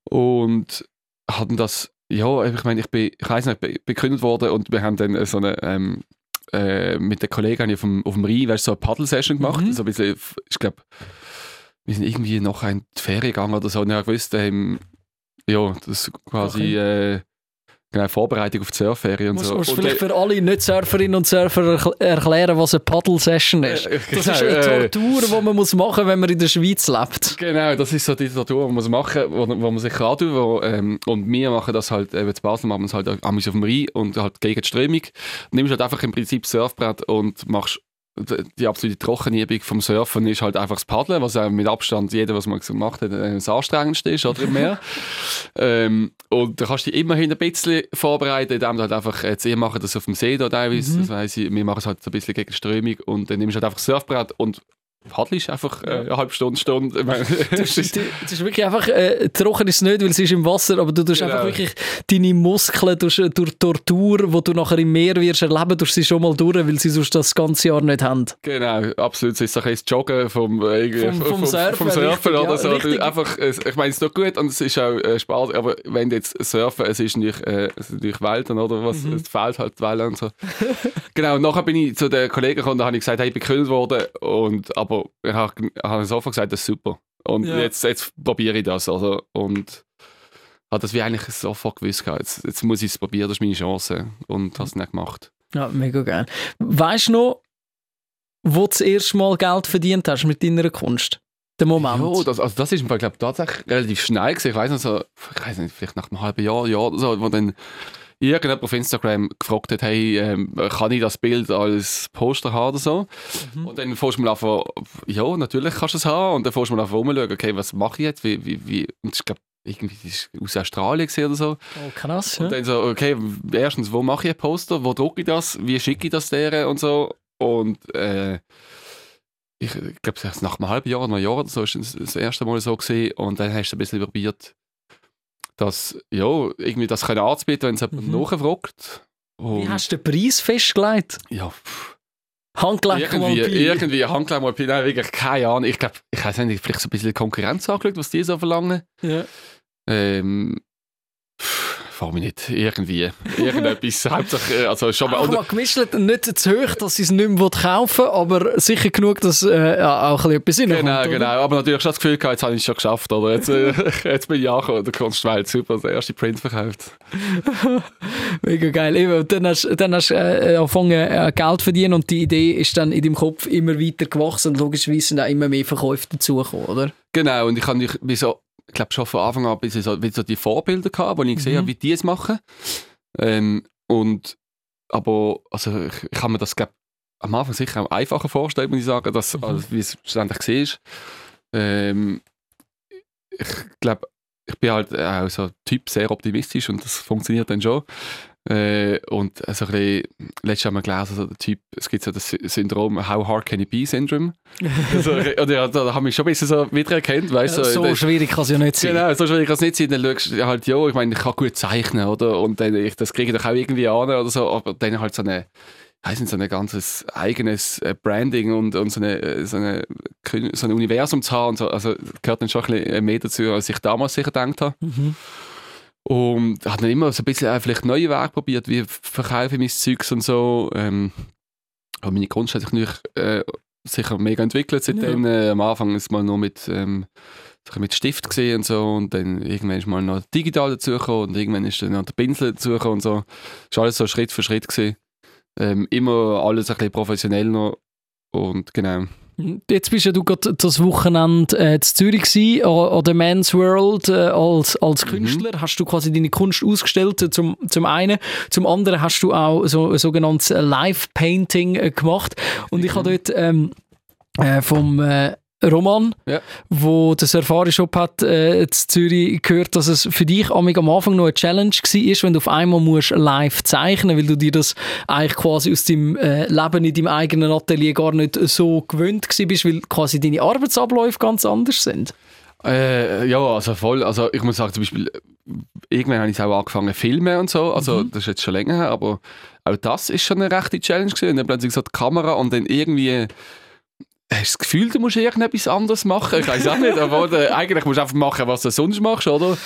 Und hatten das, ja, ich meine, ich bin, ich weiß nicht, gekündigt worden und wir haben dann so eine, ähm, äh, mit den Kollegen auf dem, auf dem Rhein weißt, so eine Paddle-Session gemacht. Mhm. So ein bisschen, ich glaube, wir sind irgendwie noch in die Ferien gegangen oder so und ich gewusst, ähm, ja, das ist quasi äh, genau, Vorbereitung auf die Surfferien und Musst, so. musst und vielleicht dann- für alle Nicht-Surferinnen und Surfer erkl- erklären, was eine Paddle-Session ist. Äh, Das ist genau, eine äh, Tortur, die man muss machen muss, wenn man in der Schweiz lebt. Genau, das ist so die Tortur, die man machen wo, wo man sich antut. Wo, ähm, und wir machen das halt, eben zu Basel machen wir es halt am auf dem Rhein und halt gegen die Strömung. Nimmst halt einfach im Prinzip Surfbrett und machst die absolute Trockenübung vom Surfen ist halt einfach das Paddeln, was auch mit Abstand jeder, was man gemacht hat, äh, das anstrengendste ist oder im Meer. ähm, und da kannst du dich immerhin ein bisschen vorbereiten, indem du halt einfach, jetzt ihr macht das auf dem See da teilweise, das weiss ich, wir machen es halt so ein bisschen gegen Strömung und dann nimmst du halt einfach das Surfbrett und paddelst einfach äh, eine halbe Stunde, Stunde. Ich meine, Das ist, das ist wirklich einfach, äh, trocken ist es nicht, weil es ist im Wasser, aber du tust Genau. einfach wirklich deine Muskeln durch, durch Tortur, die du nachher im Meer wirst erleben, durch sie schon mal durch, weil sie sonst das ganze Jahr nicht haben. Genau, absolut. Es ist so ein bisschen das Joggen vom, äh, irgendwie Vom- vom Surfen, vom Surfen richtig, oder ja, so. richtig. Du Einfach, es- ich meine, es ist doch gut und es ist auch äh, Spaß, aber wenn du jetzt surfen, es ist nicht, äh, es ist Welten, oder? Was, Mhm. Es fehlt halt die Wellen und so. genau, und nachher bin ich zu den Kollegen gekommen, da habe ich gesagt, hey, ich bin gekündigt worden, und, aber ich habe, sofort gesagt, das ist super. Und Ja. jetzt, jetzt probiere ich das. Also, und habe das wie eigentlich sofort gewusst. Jetzt, jetzt muss ich es probieren, das ist meine Chance. Und habe es nicht gemacht. Ja, mega geil. Weißt du noch, wo du das erste Mal Geld verdient hast mit deiner Kunst? Der Moment. Ja, das, also das ist im Fall, glaube ich, tatsächlich relativ schnell gewesen. Ich weiß nicht, so, ich weiß nicht, vielleicht nach einem halben Jahr, Jahr oder so, wo dann irgendjemand auf Instagram gefragt hat, hey, ähm, kann ich das Bild als Poster haben oder so? Mhm. Und dann fährst du mal einfach, ja, natürlich kannst du es haben. Und dann fährst du mal einfach rumschauen, okay, was mache ich jetzt? Wie, wie, wie? Und ich glaube, irgendwie das ist aus Australien gewesen oder so. Oh, krass. Ja. Und dann so, okay, erstens, wo mache ich ein Poster? Wo drucke ich das? Wie schicke ich das deren und so? Und äh, ich glaube, nach einem halben Jahr, einem Jahr oder so, ist das erste Mal so gesehen. Und dann hast du ein bisschen probiert, das, ja, irgendwie das können anzubieten, wenn es jemand Mhm. nachfragt. Wie Und, hast du den Preis festgelegt? ja, pff, Handgelenk irgendwie, irgendwie Handkleid mal Nein, wirklich keine Ahnung. Ich glaube, ich weiß nicht, vielleicht so ein bisschen Konkurrenz angeschaut, was die so verlangen. Ja. Ähm, pff, frag mich nicht. Irgendwie. Irgendetwas. Hauptsache, äh, also schon mal. Auch mal gemischt, nicht zu hoch, dass sie es nicht mehr kaufen aber sicher genug, dass äh, ja, auch ein bisschen etwas Genau, reinkommt, oder? genau. Aber natürlich schon das Gefühl gehabt, jetzt habe ich es schon geschafft. Oder? Jetzt, äh, jetzt bin ich angekommen. Der Kunstwelt, super, der erste Print verkauft. Mega geil. Eben, dann hast du dann hast, äh, angefangen äh, Geld zu verdienen und die Idee ist dann in deinem Kopf immer weiter gewachsen und logischerweise sind auch immer mehr Verkäufe dazugekommen, oder? Genau, und ich habe mich so, ich glaube schon von Anfang an bisschen so, so die Vorbilder gehabt, wo ich gesehen Mhm. habe, wie die es machen. Ähm, und, aber also ich, ich habe mir das glaub, am Anfang sicher auch einfacher vorstellen, muss ich sagen, dass, Mhm. also, wie es schlussendlich gesehen ist. Ähm, ich glaube, ich bin halt auch so ein Typ, sehr optimistisch und das funktioniert dann schon. Äh, und so ein bisschen, letztes wir gelesen, so der Typ, es gibt so das Sy- Syndrom How Hard Can It Be Syndrome. also, oder, ja, da habe ich schon ein bisschen so wiedererkannt, weißt du. so das- schwierig kann es ja nicht sein. Genau, so schwierig kann es nicht sein. Dann schaust du halt, ja, ich meine, ich kann gut zeichnen, oder? Und dann, ich, das kriege ich doch auch irgendwie an, oder so. Aber dann halt so eine, nicht, so ein ganzes eigenes äh, Branding und, und so, eine, äh, so, eine, so ein Universum zu haben. Und so. Also gehört dann schon ein bisschen mehr dazu, als ich damals sicher gedacht habe. Mhm. Und habe dann immer so ein bisschen vielleicht neue Wege probiert, wie verkaufe ich mein Zeugs und so. Ähm, aber meine Kunst hat sich natürlich äh, sicher mega entwickelt seitdem. Äh, am Anfang ist mal nur mit, ähm, mit Stift gesehen und so und dann irgendwann ist mal noch digital dazugekommen und irgendwann ist dann noch der Pinsel dazugekommen und so. War alles so Schritt für Schritt gesehen. Ähm, immer alles ein bisschen professionell noch und genau. Jetzt bist ja du gerade das Wochenende äh, in Zürich gewesen, an, der Men's World äh, als, als Mhm. Künstler. Hast du quasi deine Kunst ausgestellt, äh, zum, zum einen. Zum anderen hast du auch so ein sogenanntes Live-Painting äh, gemacht. Und ich habe dort ähm, äh, vom äh, Roman, Ja. wo der Safari-Shop hat, äh, in Zürich gehört, dass es für dich am Anfang noch eine Challenge war, wenn du auf einmal musst live zeichnen weil du dir das eigentlich quasi aus deinem äh, Leben in deinem eigenen Atelier gar nicht so gewöhnt bist, weil quasi deine Arbeitsabläufe ganz anders sind. Äh, ja, also voll. Also ich muss sagen, zum Beispiel, äh, irgendwann habe ich auch angefangen zu filmen und so. Also Mhm. das ist jetzt schon länger her, aber auch das ist schon eine rechte Challenge gewesen. Und dann plötzlich so die Kamera und dann irgendwie hast du das Gefühl, du musst irgendetwas anderes machen. Ich weiß auch nicht, aber eigentlich musst du einfach machen, was du sonst machst, oder?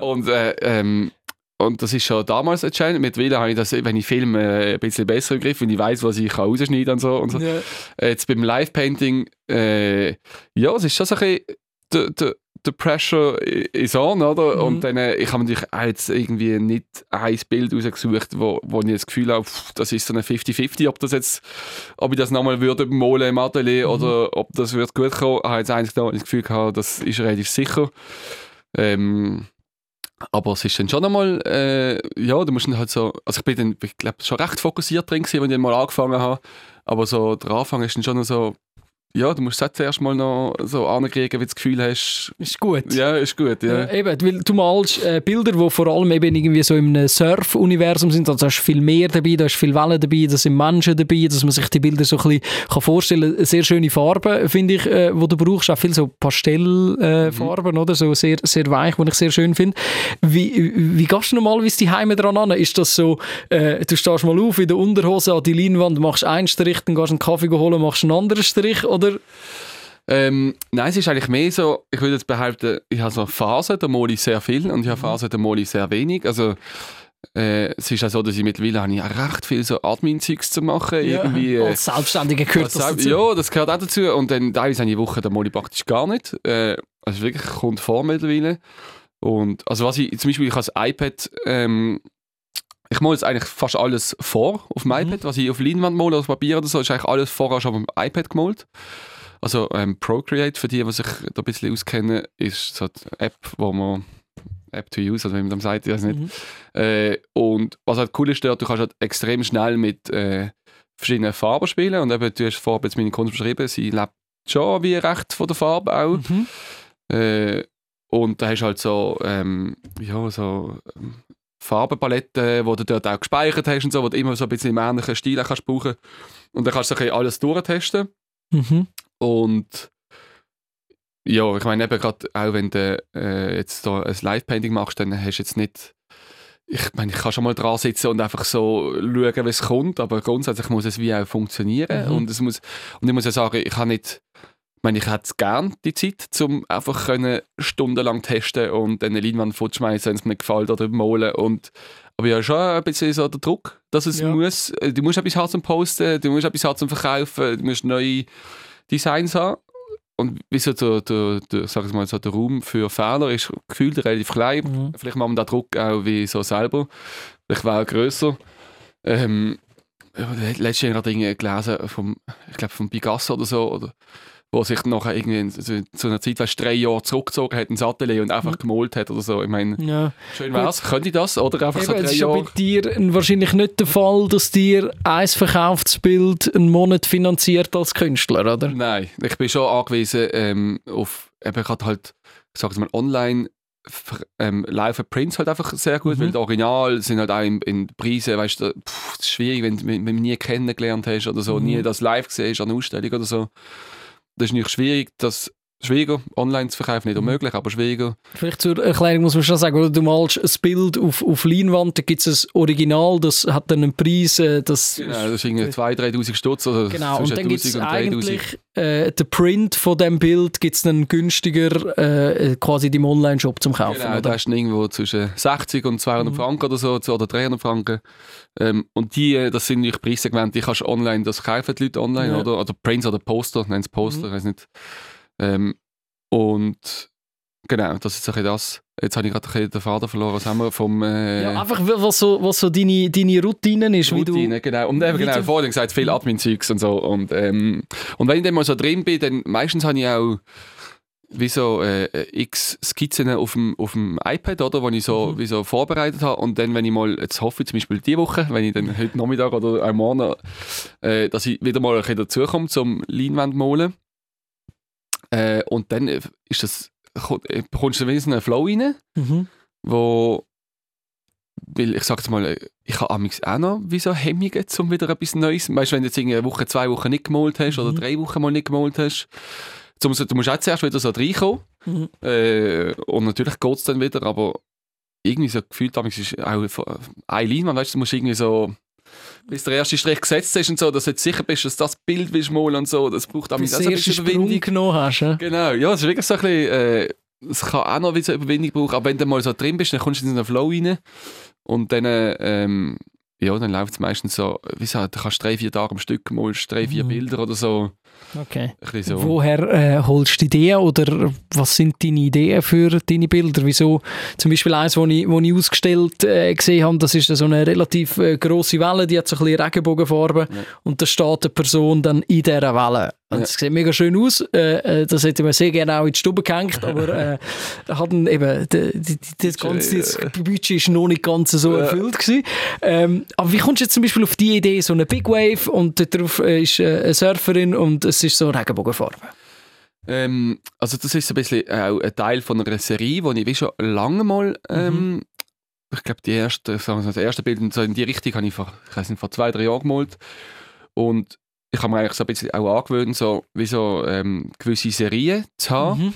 Und, äh, ähm, und das ist schon damals Challenge. Mittlerweile habe ich das, wenn ich filme, äh, ein bisschen besser im Griff, wenn ich weiß, was ich rausschneiden kann und so. Und so. Ja. Jetzt beim Live-Painting, äh, ja, es ist schon so ein bisschen der Pressure is on, oder? Mhm. Und dann, äh, ich habe natürlich auch jetzt irgendwie nicht ein Bild rausgesucht, wo, wo ich das Gefühl habe, das ist so eine 50-50, ob das jetzt, ob ich das nochmal würde malen im Atelier Mhm. oder ob das wird gut kommen. Ich habe jetzt eigentlich da das Gefühl gehabt, das ist relativ sicher. Ähm, aber es ist dann schon einmal, äh, ja, du musst dann halt so, also ich bin dann, ich glaube, schon recht fokussiert drin gewesen, wenn ich dann mal angefangen habe. Aber so, der Anfang ist dann schon so, ja, du musst es zuerst mal noch so ankriegen, wie du das Gefühl hast, Ist gut. ja, ist gut, ja. Ja, eben, weil du malst äh, Bilder, die vor allem eben irgendwie so im Surf-Universum sind. Also da ist viel Meer dabei, da ist viel Wellen dabei, da sind Menschen dabei, dass man sich die Bilder so ein bisschen kann vorstellen kann. Sehr schöne Farben, finde ich, äh, wo du brauchst. Auch viel so Pastellfarben, äh, Farben, oder? So sehr, sehr weich, die ich sehr schön finde. Wie, wie gehst du normalerweise die Heime dran an? Ist das so, äh, du stehst mal auf in der Unterhose an die Leinwand, machst einen Strich, dann gehst du einen Kaffee holen, machst einen anderen Strich, oder? Ähm, nein, es ist eigentlich mehr so, ich würde jetzt behaupten, ich habe so Phasen, da male ich sehr viel und ich habe Phasen, da male ich sehr wenig. Also äh, es ist auch so, dass ich mittlerweile habe ich auch recht viel so Admin-Zeugs zu machen. Irgendwie, äh, Als Selbstständiger gehört das dazu. Ja, das gehört auch dazu. Und dann teilweise eine Woche, da male ich praktisch gar nicht. Äh, also wirklich kommt vor mittlerweile. Und also was ich, zum Beispiel, ich habe das iPad, ähm, ich male jetzt eigentlich fast alles vor auf dem Mhm. iPad. Was ich auf Leinwand male, auf Papier oder so, ist eigentlich alles vorher schon auf dem iPad gemalt. Also ähm, Procreate, für die, die sich da ein bisschen auskennen, ist so die App, wo man App to use, also wenn man dem sagt, ich weiß nicht. Mhm. Äh, und was halt cool ist, dort, du kannst halt extrem schnell mit äh, verschiedenen Farben spielen. Und eben, du hast vorher jetzt meine Kunst beschrieben, sie lebt schon wie recht von der Farbe auch. Mhm. Äh, und da hast du halt so, ähm, ja, so Farbenpaletten, die du dort auch gespeichert hast und so, wo du immer so ein bisschen im ähnlichen Stil kannst brauchen. Und dann kannst du so ein bisschen alles durchtesten. Mhm. Und ja, ich meine eben gerade auch wenn du äh, jetzt da ein Live-Painting machst, dann hast du jetzt nicht ich meine, ich kann schon mal dran sitzen und einfach so schauen, wie es kommt, aber grundsätzlich muss es wie auch funktionieren Mhm. und es muss und ich muss ja sagen, ich habe nicht ich meine, ich hätte gern die Zeit, um einfach können stundenlang testen und dann eine Leinwand fortschmeißen, wenn es mir gefällt oder malen und aber ja schon ein bisschen so der Druck, dass es Ja. muss, äh, du musst etwas haben zum Posten, du musst etwas haben zum Verkaufen, du musst neue Designs haben und wie so der, der, der, sag ich mal, so der Raum für Fehler ist gefühlt relativ klein. Mhm. Vielleicht machen wir den Druck auch wie so selber. Vielleicht wäre er grösser. Ähm, letztes Jahr gerade irgendwie gelesen vom, ich glaube vom Picasso oder so, oder, wo sich nachher irgendwie so, zu einer Zeit, weißt, drei Jahre zurückgezogen hat ins Atelier und einfach gemalt hat oder so. Ich meine, Ja. schön wär's. Könnte ich das? Oder einfach so Eben, drei es ist ja bei Jahre? dir wahrscheinlich nicht der Fall, dass dir ein verkauftes Bild einen Monat finanziert als Künstler, oder? Nein, ich bin schon angewiesen ähm, auf, eben gerade halt, ich sage mal, online ähm, laufen Prints halt einfach sehr gut, Mhm. weil die Original sind halt auch in, in Preisen, weißt du, pff, das ist schwierig, wenn, wenn, wenn du nie kennengelernt hast oder so, Mhm. nie das live gesehen hast an einer Ausstellung oder so. Das ist nicht schwierig, das schwieriger online zu verkaufen, nicht Mhm. unmöglich, aber schwieriger. Vielleicht zur Erklärung muss man schon sagen, oder? du malst ein Bild auf, auf Leinwand, da gibt es ein Original, das hat dann einen Preis, äh, das Genau, das ist irgendwie 2'000, 3'000 Stutz oder Genau, und zwischen dann gibt es 1000 und 3000. eigentlich äh, den Print von dem Bild gibt es dann günstiger äh, quasi im Online-Shop zum Kaufen, Genau, da oder? hast du irgendwo zwischen 60 und 200 Mhm. Franken oder so, oder 300 Franken. Ähm, und die, äh, das sind natürlich Preissegmente, die kannst du online, das kaufen die Leute online, Ja. oder? Oder Prints oder Poster, nennen es Poster, Mhm. weiß nicht. Ähm, und genau, das ist ein bisschen das. Jetzt habe ich gerade den Faden verloren, was haben wir vom... Äh, Ja, einfach was so, was so deine, deine Routine ist, wie Routine, genau. Und eben, genau, du- vorhin gesagt, viel Admin-Zeugs und so. Und, ähm, und wenn ich dann mal so drin bin, dann meistens habe ich auch wie so äh, x Skizzen auf dem, auf dem iPad, oder, die ich so, Mhm. wie so vorbereitet habe. Und dann, wenn ich mal, jetzt hoffe ich zum Beispiel diese Woche, wenn ich dann heute Nachmittag oder am Morgen, äh, dass ich wieder mal ein bisschen dazukomme zum Leinwand malen. Äh, und dann äh, ist das, äh, bekommst du wenigstens einen Flow rein. Mhm. wo weil ich sage jetzt mal, ich habe amigs auch noch wie so Hemmungen, um wieder etwas Neues. Weißt du, wenn du jetzt eine Woche, zwei Wochen nicht gemalt hast oder Mhm. drei Wochen mal nicht gemalt hast, zum, du musst auch zuerst wieder so reinkommen. Mhm. Äh, und natürlich geht es dann wieder, aber irgendwie so gefühlt amigs ist auch von- eine Leinwand, weißt du, du musst irgendwie so bis der erste Strich gesetzt ist und so, dass du jetzt sicher bist, dass das Bild willst malen und so, das braucht auch ein ersten bisschen Überwindung. genommen hast. Ja? Genau, ja, es ist wirklich so ein bisschen, äh, es kann auch noch ein bisschen Überwindung brauchen, aber wenn du mal so drin bist, dann kommst du in so einen Flow rein und dann, ähm, ja, dann läuft es meistens so, wie gesagt, du kannst drei, vier Tage am Stück malst, drei, vier Mhm. Bilder oder so, Okay. so. Woher äh, holst du Ideen oder was sind deine Ideen für deine Bilder? Wieso zum Beispiel eins, wo ich, wo ich ausgestellt äh, gesehen habe, das ist so eine relativ äh, grosse Welle, die hat so ein bisschen Regenbogenfarbe Ja. und da steht eine Person dann in dieser Welle. Und Ja. es sieht mega schön aus, äh, äh, das hätte man sehr gerne auch in die Stube gehängt, aber äh, dann eben, die, die, die, das ganze das Budget ist noch nicht ganz so Ja. erfüllt gewesen. Ähm, aber wie kommst du jetzt zum Beispiel auf die Idee, so eine Big Wave und darauf äh, ist äh, eine Surferin und es ist so Regenbogenfarbe? Ähm, also das ist so ein bisschen auch ein Teil von einer Serie, die ich wie schon lange mal, ähm, ich glaube die erste, sagen wir so, das erste Bild so in die Richtung habe ich vor, ich weiß nicht, vor zwei, drei Jahren gemalt und ich habe mir eigentlich so ein bisschen auch angewöhnt, so wie so ähm, gewisse Serien zu haben, Mhm.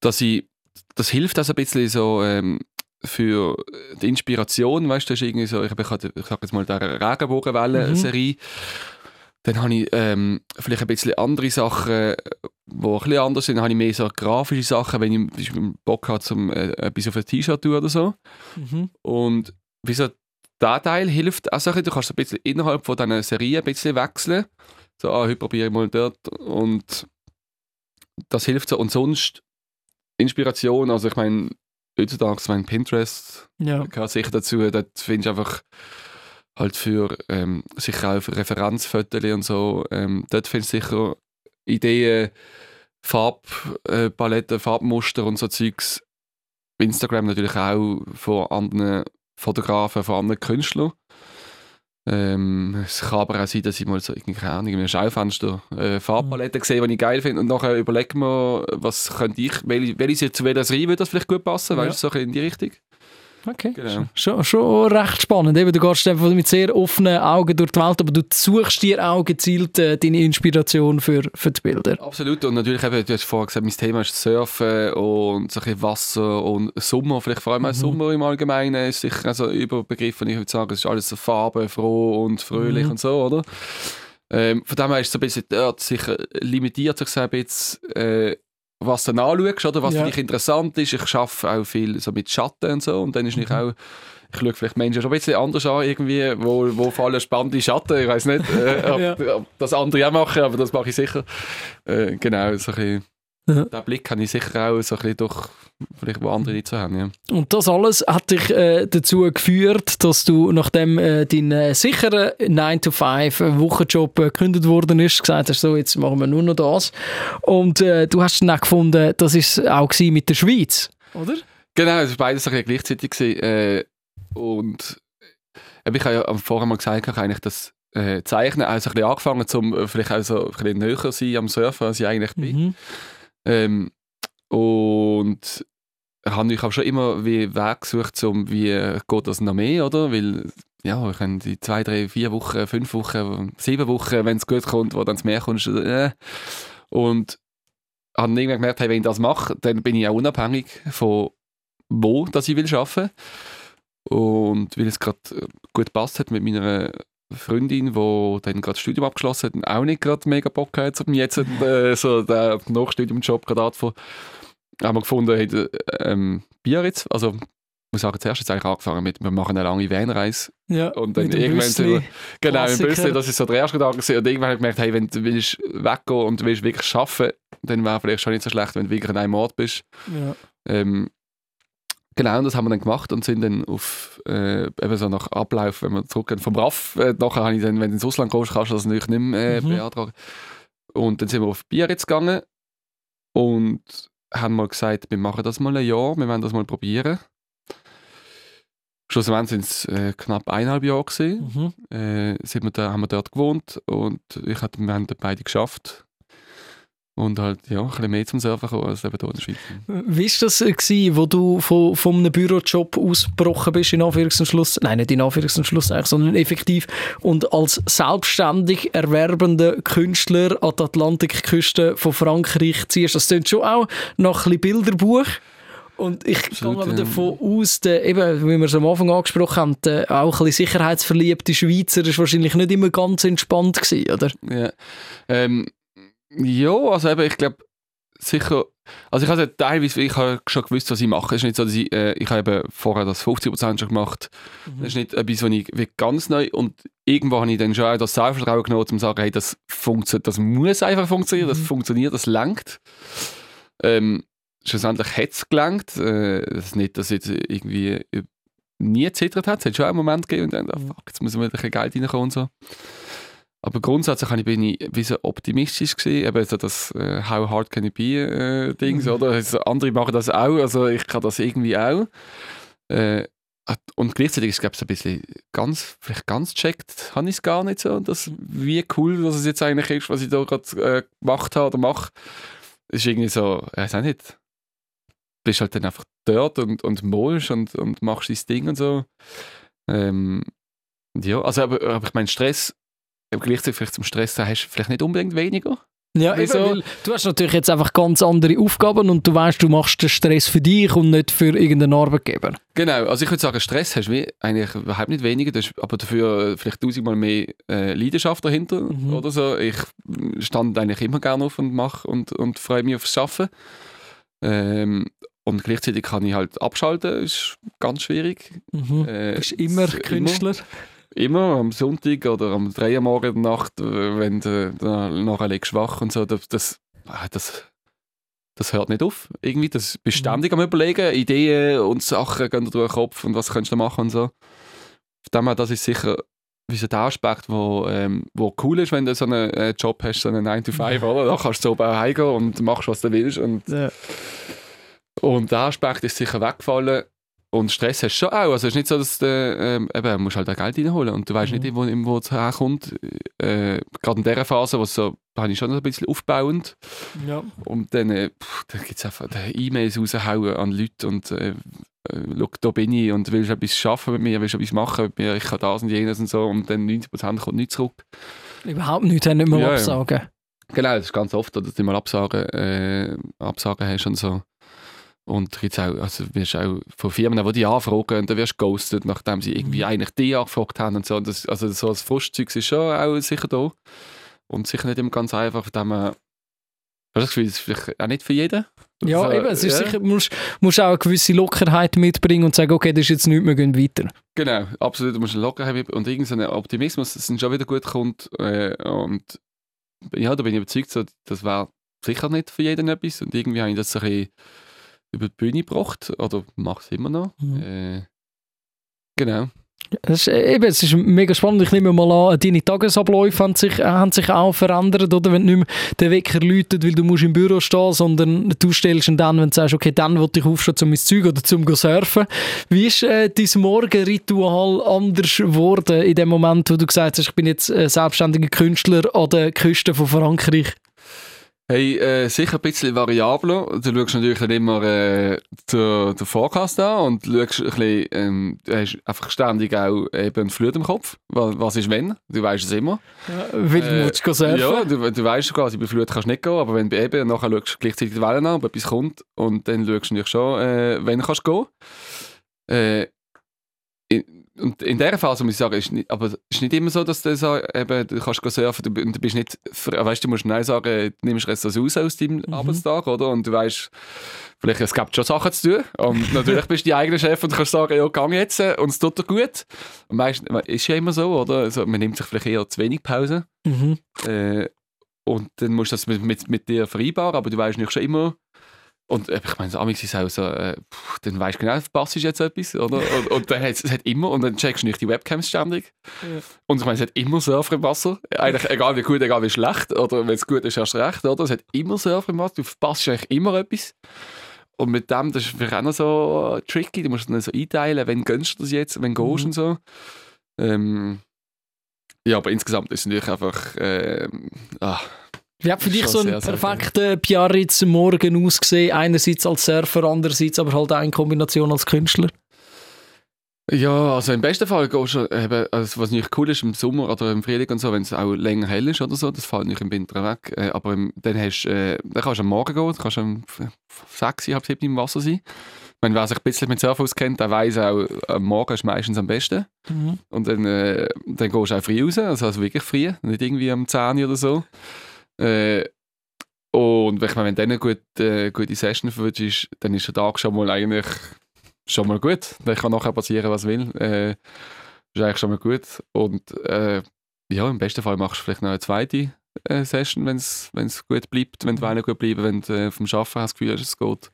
dass ich, das hilft also ein bisschen so ähm, für die Inspiration, weißt du, das ist irgendwie so, ich, habe- ich, sage jetzt mal der Regenbogenwellen-Serie, dann habe ich ähm, vielleicht ein bisschen andere Sachen, die ein bisschen anders sind. Dann habe ich mehr so grafische Sachen, wenn ich, Bock habe, zum äh, etwas auf ein T-Shirt zu tun oder so. Mhm. Und wieso der Teil hilft auch so ein bisschen, du kannst ein bisschen innerhalb von dieser Serie ein bisschen wechseln. So, ah, heute probiere ich mal dort und das hilft so. Und sonst Inspiration, also ich meine, heutzutage, ich meine, Pinterest Ja. gehört sicher dazu, dort findest du einfach halt für ähm, sicher auch für Referenzfotos und so, ähm, dort findest du sicher Ideen, Farbpaletten, Farbmuster und so Zeugs. Instagram natürlich auch von anderen Fotografen, von anderen Künstlern. Ähm, es kann aber auch sein, dass ich mal so irgendwie, keine Ahnung, in einem Schaufenster äh, Farbpaletten sehe, die ich geil finde und nachher überlege mir, was könnte ich, welche, welche zu welcher Serie würde das vielleicht gut passen, Ja. weißt du, so in die Richtung. Okay. Genau. Schon, schon recht spannend. Eben, du gehst einfach mit sehr offenen Augen durch die Welt, aber du suchst dir auch gezielt äh, deine Inspiration für, für die Bilder. Absolut. Und natürlich, eben, du hast vorher gesagt, mein Thema ist Surfen und so ein Wasser und Sommer. Vielleicht vor allem auch Mhm. Sommer im Allgemeinen ist sicher also Überbegriff, und ich würde sagen, es ist alles so farbenfroh und fröhlich Mhm. und so, oder? Ähm, von dem her ist es so ein bisschen dort sicher limitiert sich so ein bisschen, äh, was du dann anschaust, oder? was Ja. für dich interessant ist. Ich arbeite auch viel so mit Schatten und so und dann ist Mhm. auch ich schaue vielleicht Menschen schon ein bisschen anders an, irgendwie, wo, wo fallen spannende Schatten. Ich weiß nicht, äh, ob, Ja. ob das andere auch machen, aber das mache ich sicher. Äh, genau, so ein bisschen, Ja. den Blick habe ich sicher auch so ein bisschen durch, vielleicht wo andere nicht so haben. Ja. Und das alles hat dich äh, dazu geführt, dass du, nachdem äh, dein äh, sicherer 9-to-5-Wochenjob äh, gekündigt worden ist, gesagt hast, so, jetzt machen wir nur noch das. Und äh, du hast dann auch gefunden, das ist auch mit der Schweiz, oder? Genau, es war beides ein bisschen gleichzeitig. Gewesen, äh, und ich habe ja vorher mal gesagt, ich habe eigentlich das Zeichnen also ein bisschen angefangen, um vielleicht auch so ein bisschen näher zu sein am Surfen, als ich eigentlich bin. Mhm. Ähm, und habe ich auch schon immer wie Weg gesucht, um wie geht das noch mehr, oder? Weil ja, ich kann die zwei, drei, vier Wochen, fünf Wochen, sieben Wochen, wenn es gut kommt, wo dann Meer kommst, äh, und habe dann irgendwann gemerkt, hey, wenn ich das mache, dann bin ich auch unabhängig von wo dass ich will arbeiten. Und weil es gerade äh, gut passt hat mit meiner Freundin, die dann gerade das Studium abgeschlossen hat und auch nicht gerade mega Bock hat, um jetzt äh, so den Nachstudiumjob gerade anzufangen, haben wir gefunden, hey, äh, ähm, Biarritz, also ich muss sagen, zuerst hat es eigentlich angefangen mit, wir machen eine lange Vanreise Ja, und dann irgendwann sind wir, genau, im. Büssli, das ist so der erste Gedanke gewesen. und irgendwann habe ich gemerkt, hey, wenn du willst weggehen und willst wirklich arbeiten, dann wäre vielleicht schon nicht so schlecht, wenn du wirklich an einem Ort bist. Ja. Ähm, genau, und das haben wir dann gemacht und sind dann auf, äh, eben so nach Ablauf, wenn wir zurückgehen vom RAF, äh, nachher habe ich dann, wenn du ins Ausland kommst, kannst du das natürlich nicht mehr äh, Mhm. beantragen. Und dann sind wir auf Biarritz gegangen und haben mal gesagt, wir machen das mal ein Jahr, wir wollen das mal probieren. Schlussendlich sind es äh, knapp eineinhalb Jahre gewesen. Mhm. Äh, sind wir da, haben wir dort gewohnt und ich hab, wir haben beide geschafft. Und halt, ja, ein bisschen mehr zum Surfen gekommen als eben hier in der Schweiz. Wie war das, äh, gewesen, wo du von, von einem Bürojob ausgebrochen bist, in Anführungs- und Schluss, nein, nicht in Anführungs- und Schluss, eigentlich, sondern effektiv, und als selbstständig erwerbender Künstler an die Atlantikküste von Frankreich ziehst? Das klingt schon auch nach ein bisschen Bilderbuch. Und ich Absolut, gehe aber davon aus, der, eben, wie wir es am Anfang angesprochen haben, der auch ein bisschen sicherheitsverliebte Schweizer ist wahrscheinlich nicht immer ganz entspannt gewesen, oder? Ja, ähm, ja also eben, ich glaube, sicher, also ich habe ja teilweise, ich habe schon gewusst, was ich mache. Es ist nicht so, dass ich, äh, ich habe eben vorher das 50% schon gemacht. Das ist nicht etwas, was ich ganz neu und irgendwo habe ich dann schon auch das Selbstvertrauen genommen, um zu sagen, hey, das funktioniert, das muss einfach funktionieren, das Mhm. funktioniert, das lenkt. Ähm, schlussendlich hat es gelangt. Äh, das ist nicht, dass es jetzt irgendwie nie gezittert hat. Es hat schon einen Moment gegeben und dann, oh, fuck, jetzt muss wieder ein bisschen Geld reinkommen und so. Aber grundsätzlich habe ich- bin ich wie so optimistisch gewesen, eben so das äh, How hard can it be äh, Dings, Mhm. oder? Also andere machen das auch, also ich kann das irgendwie auch. Äh, und gleichzeitig ist es, glaube ich, so ein bisschen ganz, vielleicht ganz checkt, habe ich es gar nicht so, dass, wie cool dass es jetzt eigentlich ist, was ich da gerade äh, gemacht habe oder mache. Ist irgendwie so, ich weiß auch nicht, du bist halt dann einfach dort und, und malst und, und machst dein Ding und so. Ähm, ja, also aber, aber ich meine, Stress, im gleichzeitig vielleicht zum Stress, hast du vielleicht nicht unbedingt weniger. Ja, eben, Wieso? weil du hast natürlich jetzt einfach ganz andere Aufgaben und du weißt, du machst den Stress für dich und nicht für irgendeinen Arbeitgeber. Genau, also ich würde sagen, Stress hast du eigentlich überhaupt nicht weniger, du hast aber dafür äh, vielleicht tausendmal mehr äh, Leidenschaft dahinter Mhm. oder so. Ich stand eigentlich immer gerne auf und mache und, und freue mich aufs Schaffen. Ähm, und gleichzeitig kann ich halt abschalten, ist ganz schwierig. Mhm. Äh, Du bist immer Künstler. Immer am Sonntag oder am 3 Uhr morgen der Nacht, äh, wenn du nachher liegst wach und so, das, das, ah, das, das hört nicht auf. Irgendwie, das bist Mhm. ständig am überlegen, Ideen und Sachen gehen dir durch den Kopf und was könntest du machen und so. Von dem her, das ist sicher wie so der Aspekt, wo, ähm, wo cool ist, wenn du so einen äh, Job hast, so einen 9 to 5, oder? Da kannst du so heimgehen und machst, was du willst. Und, Ja. und der Aspekt ist sicher weggefallen. Und Stress hast du schon auch. Also es ist nicht so, dass du ähm, eben, musst halt auch Geld reinholen und du weißt Mhm. nicht, wo, wo es herkommt. Äh, Gerade in dieser Phase, wo es so, habe ich schon ein bisschen aufbauend. Ja. Und dann, äh, pff, dann gibt es einfach äh, E-Mails raushauen an Leute und äh, äh, schau, da bin ich und willst etwas schaffen mit mir, willst etwas machen mit mir, ich kann das und jenes und so und dann 90% kommt nicht zurück. Überhaupt nicht, haben nicht mehr Ja, ja. absagen. Genau, das ist ganz oft, dass du mal Absagen, äh, Absagen hast und so. Und gibt's auch, also wirst auch von Firmen, die dich anfragen, und dann wirst du ghostet, nachdem sie irgendwie Mhm. eigentlich dich angefragt haben und so. Und Das, also so das Frustzeug ist schon auch sicher da. Und sicher nicht immer ganz einfach, von dem her, hast du das Gefühl, das ist vielleicht auch nicht für jeden? Ja, So, eben, es ist ja. sicher, du musst, musst auch eine gewisse Lockerheit mitbringen und sagen, okay, das ist jetzt nichts, wir gehen weiter. Genau, absolut. Du musst locker haben und irgendein Optimismus, dass es schon wieder gut kommt. Äh, und ja, da bin ich überzeugt, so, das wäre sicher nicht für jeden etwas. Und irgendwie habe ich das ein bisschen über die Bühne gebracht. Oder mache es immer noch. Mhm. Äh, genau. Es ist, äh, eben, es ist mega spannend. Ich nehme mal an, deine Tagesabläufe haben sich, äh, haben sich auch verändert, oder? Wenn nicht mehr den Wecker läutet, weil du musst im Büro stehen, sondern du stellst ihn dann, wenn du sagst, okay, dann will ich aufstehen, um mein Zeug oder zum surfen. Wie ist äh, dein Morgenritual anders geworden in dem Moment, wo du gesagt hast, ich bin jetzt äh, selbstständiger Künstler an der Küste von Frankreich? Hey, äh, sicher ein bisschen variabler. Du schaust natürlich dann immer äh, den, den Forecast an und schaust ein bisschen, ähm, du hast einfach ständig auch eben einen Flut im Kopf. Was, was ist wenn? Du weißt es immer. Ja, weil du Äh, musst go surfen. Ja, du, du weißt quasi, bei Flut kannst du nicht gehen, aber wenn du eben nachher schaust du gleichzeitig die Wellen an, ob etwas kommt und dann schaust du natürlich schon, äh, wenn kannst du gehen. Äh, in, und in dieser Phase muss ich sagen, ist nicht, aber es ist nicht immer so, dass du, so, eben, du kannst surfen du, und du bist nicht, fr- weißt du, musst nein sagen, du nimmst jetzt das raus aus deinem Mhm. Arbeitstag, oder? Und du weißt, vielleicht es gibt schon Sachen zu tun. Und natürlich bist du dein eigener Chef und kannst sagen, ja, gang jetzt äh, und es tut dir gut. Und meist, ist ja immer so, oder? Also, man nimmt sich vielleicht eher zu wenig Pause. Mhm. Äh, und dann musst du das mit, mit, mit dir vereinbaren, aber du weißt nicht schon immer. Und äh, ich meine, so Amix ist auch so, äh, pff, dann weißt du genau, verpasst du jetzt etwas, oder? Und, und dann hat es hat immer, und dann checkst du nicht die Webcams ständig. Ja. Und ich meine, es hat immer Surfer im Wasser. Eigentlich, egal wie gut, egal wie schlecht, oder wenn es gut ist, erst recht, oder? Es hat immer Surfer im Wasser, du verpasst eigentlich immer etwas. Und mit dem, das ist vielleicht auch noch so tricky, du musst dann so einteilen, wenn gönnst du das jetzt, wenn gehst Mhm. und so. Ähm, ja, aber insgesamt ist es natürlich einfach, ähm, ah, Wie hat für dich so ein perfekter Biarritz morgen ausgesehen? Einerseits als Surfer, andererseits aber halt auch in Kombination als Künstler. Ja, also im besten Fall gehst du eben, also was nicht cool ist im Sommer oder im Frühling und so, wenn es auch länger hell ist oder so, das fällt nicht im Winter weg. Äh, aber im, dann, hast, äh, dann kannst du am Morgen gehen, dann kannst du um 6, halb 7 im Wasser sein. meine, wer sich ein bisschen mit Surfen auskennt, der weiß auch, am Morgen ist meistens am besten. Mhm. Und dann, äh, dann gehst du auch früh raus, also, also wirklich früh, nicht irgendwie am 10 Uhr oder so. Äh, und ich meine, wenn du dann eine gute, äh, gute Session verwünschst, dann ist der Tag schon mal eigentlich schon mal gut. Dann kann nachher passieren, was will. Äh, ist eigentlich schon mal gut. Und äh, ja, im besten Fall machst du vielleicht noch eine zweite äh, Session, wenn es gut bleibt, wenn die Weine gut bleiben, wenn du äh, vom Arbeiten hast das Gefühl hast, es geht.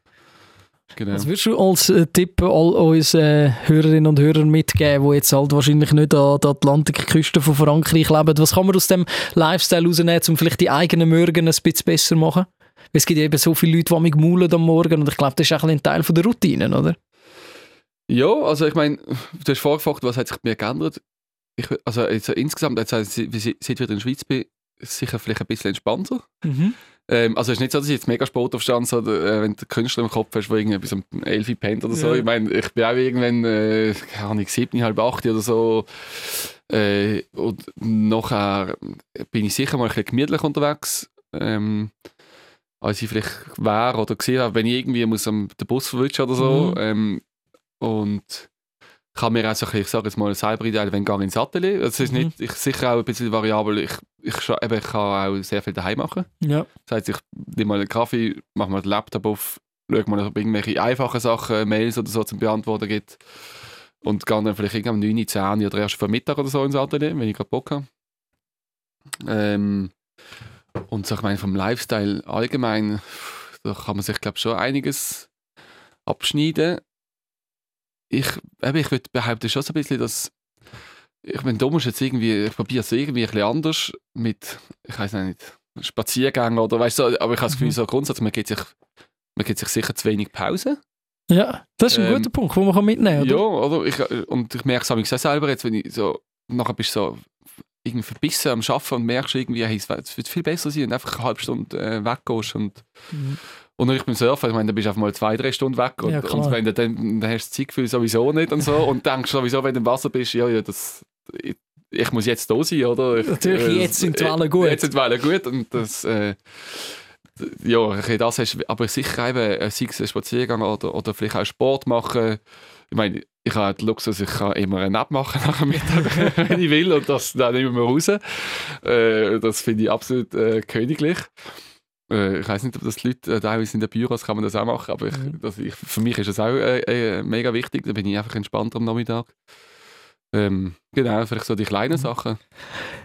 Genau. Was würdest du als äh, Tipp all unseren äh, Hörerinnen und Hörern mitgeben, die jetzt halt wahrscheinlich nicht an der Atlantikküste von Frankreich leben? Was kann man aus dem Lifestyle rausnehmen, um vielleicht die eigenen Morgen ein bisschen besser zu machen? Weil es gibt eben so viele Leute, die mich maulen am Morgen und ich glaube, das ist auch ein Teil von der Routine, oder? Ja, also ich meine, du hast vorgefragt, was hat sich bei mir geändert? Ich, also jetzt, insgesamt, jetzt, seit ich wieder in der Schweiz bin, sicher vielleicht ein bisschen entspannter. Mhm. Ähm, also es ist nicht so, dass ich jetzt mega Sport aufstand, so, äh, wenn du Künstler im Kopf hast, der irgendwie bis um 11 Uhr pennt oder so. Ja. Ich meine, ich bin auch irgendwann, äh, keine Ahnung, 7, halb 8 oder so. Äh, und nachher bin ich sicher mal ein bisschen gemütlich unterwegs. Ähm, als ich vielleicht wäre oder gesehen habe, wenn ich irgendwie muss am den Bus verwischen oder so. Mhm. Ähm, und kann mir auch so, ein ich sage jetzt mal, selber einstellen, wenn ich ins Atelier. Es ist Mhm. nicht, ich sicher auch ein bisschen variabel. Ich, ich, eben, ich kann auch sehr viel daheim machen. Ja. Das heisst, ich nehme mal einen Kaffee, mache mal den Laptop auf, schaue mal, ob irgendwelche einfachen Sachen, Mails oder so zum Beantworten gibt. Und gehe dann vielleicht irgendwann um 9, 10 oder erst vor Mittag oder so ins Atelier, wenn ich gerade Bock habe. Ähm, und so, ich meine, vom Lifestyle allgemein, da kann man sich, glaube ich, schon einiges abschneiden. Ich, eben, ich würde behaupten schon so ein bisschen, dass ich meine, da musst du jetzt irgendwie, ich probiere es irgendwie ein bisschen anders mit, ich weiß nicht, Spaziergängen oder weißt du, aber ich habe das Gefühl, Mhm. so grundsätzlich, man gibt sich, man gibt sich sicher zu wenig Pause. ja, das ist ein Ähm, guter Punkt, den man kann mitnehmen Ja, kann. oder? Ich, und ich merke es auch selber jetzt, wenn ich so, nachher bist du so irgendwie verbissen am Arbeiten und merkst irgendwie, hey, es wird viel besser sein, du einfach eine halbe Stunde äh, weggehst und Mhm. Und natürlich beim Surfen, ich meine, da bist du einfach mal zwei, drei Stunden weg und, Ja, und wenn du dann, dann hast du das Zeitgefühl sowieso nicht und so und denkst sowieso, wenn du im Wasser bist, ja, ja, das, ich, ich muss jetzt da sein, oder? Ich, Natürlich, äh, jetzt sind die Wellen gut. Jetzt sind die Wellen gut und das, äh, ja, das hast aber sicher eben, äh, sei es ein Spaziergang oder, oder vielleicht auch Sport machen. Ich meine, ich habe den Luxus, ich kann immer eine Nap machen nach dem Mittag, wenn ich will und das dann nehmen wir raus. Äh, das finde ich absolut äh, königlich. Äh, ich weiß nicht, ob das die Leute äh, teilweise in den Büros kann man das auch machen, aber ich, Mhm. das, ich, für mich ist das auch äh, äh, mega wichtig. Da bin ich einfach entspannter am Nachmittag. Ähm, genau, vielleicht so die kleinen Sachen.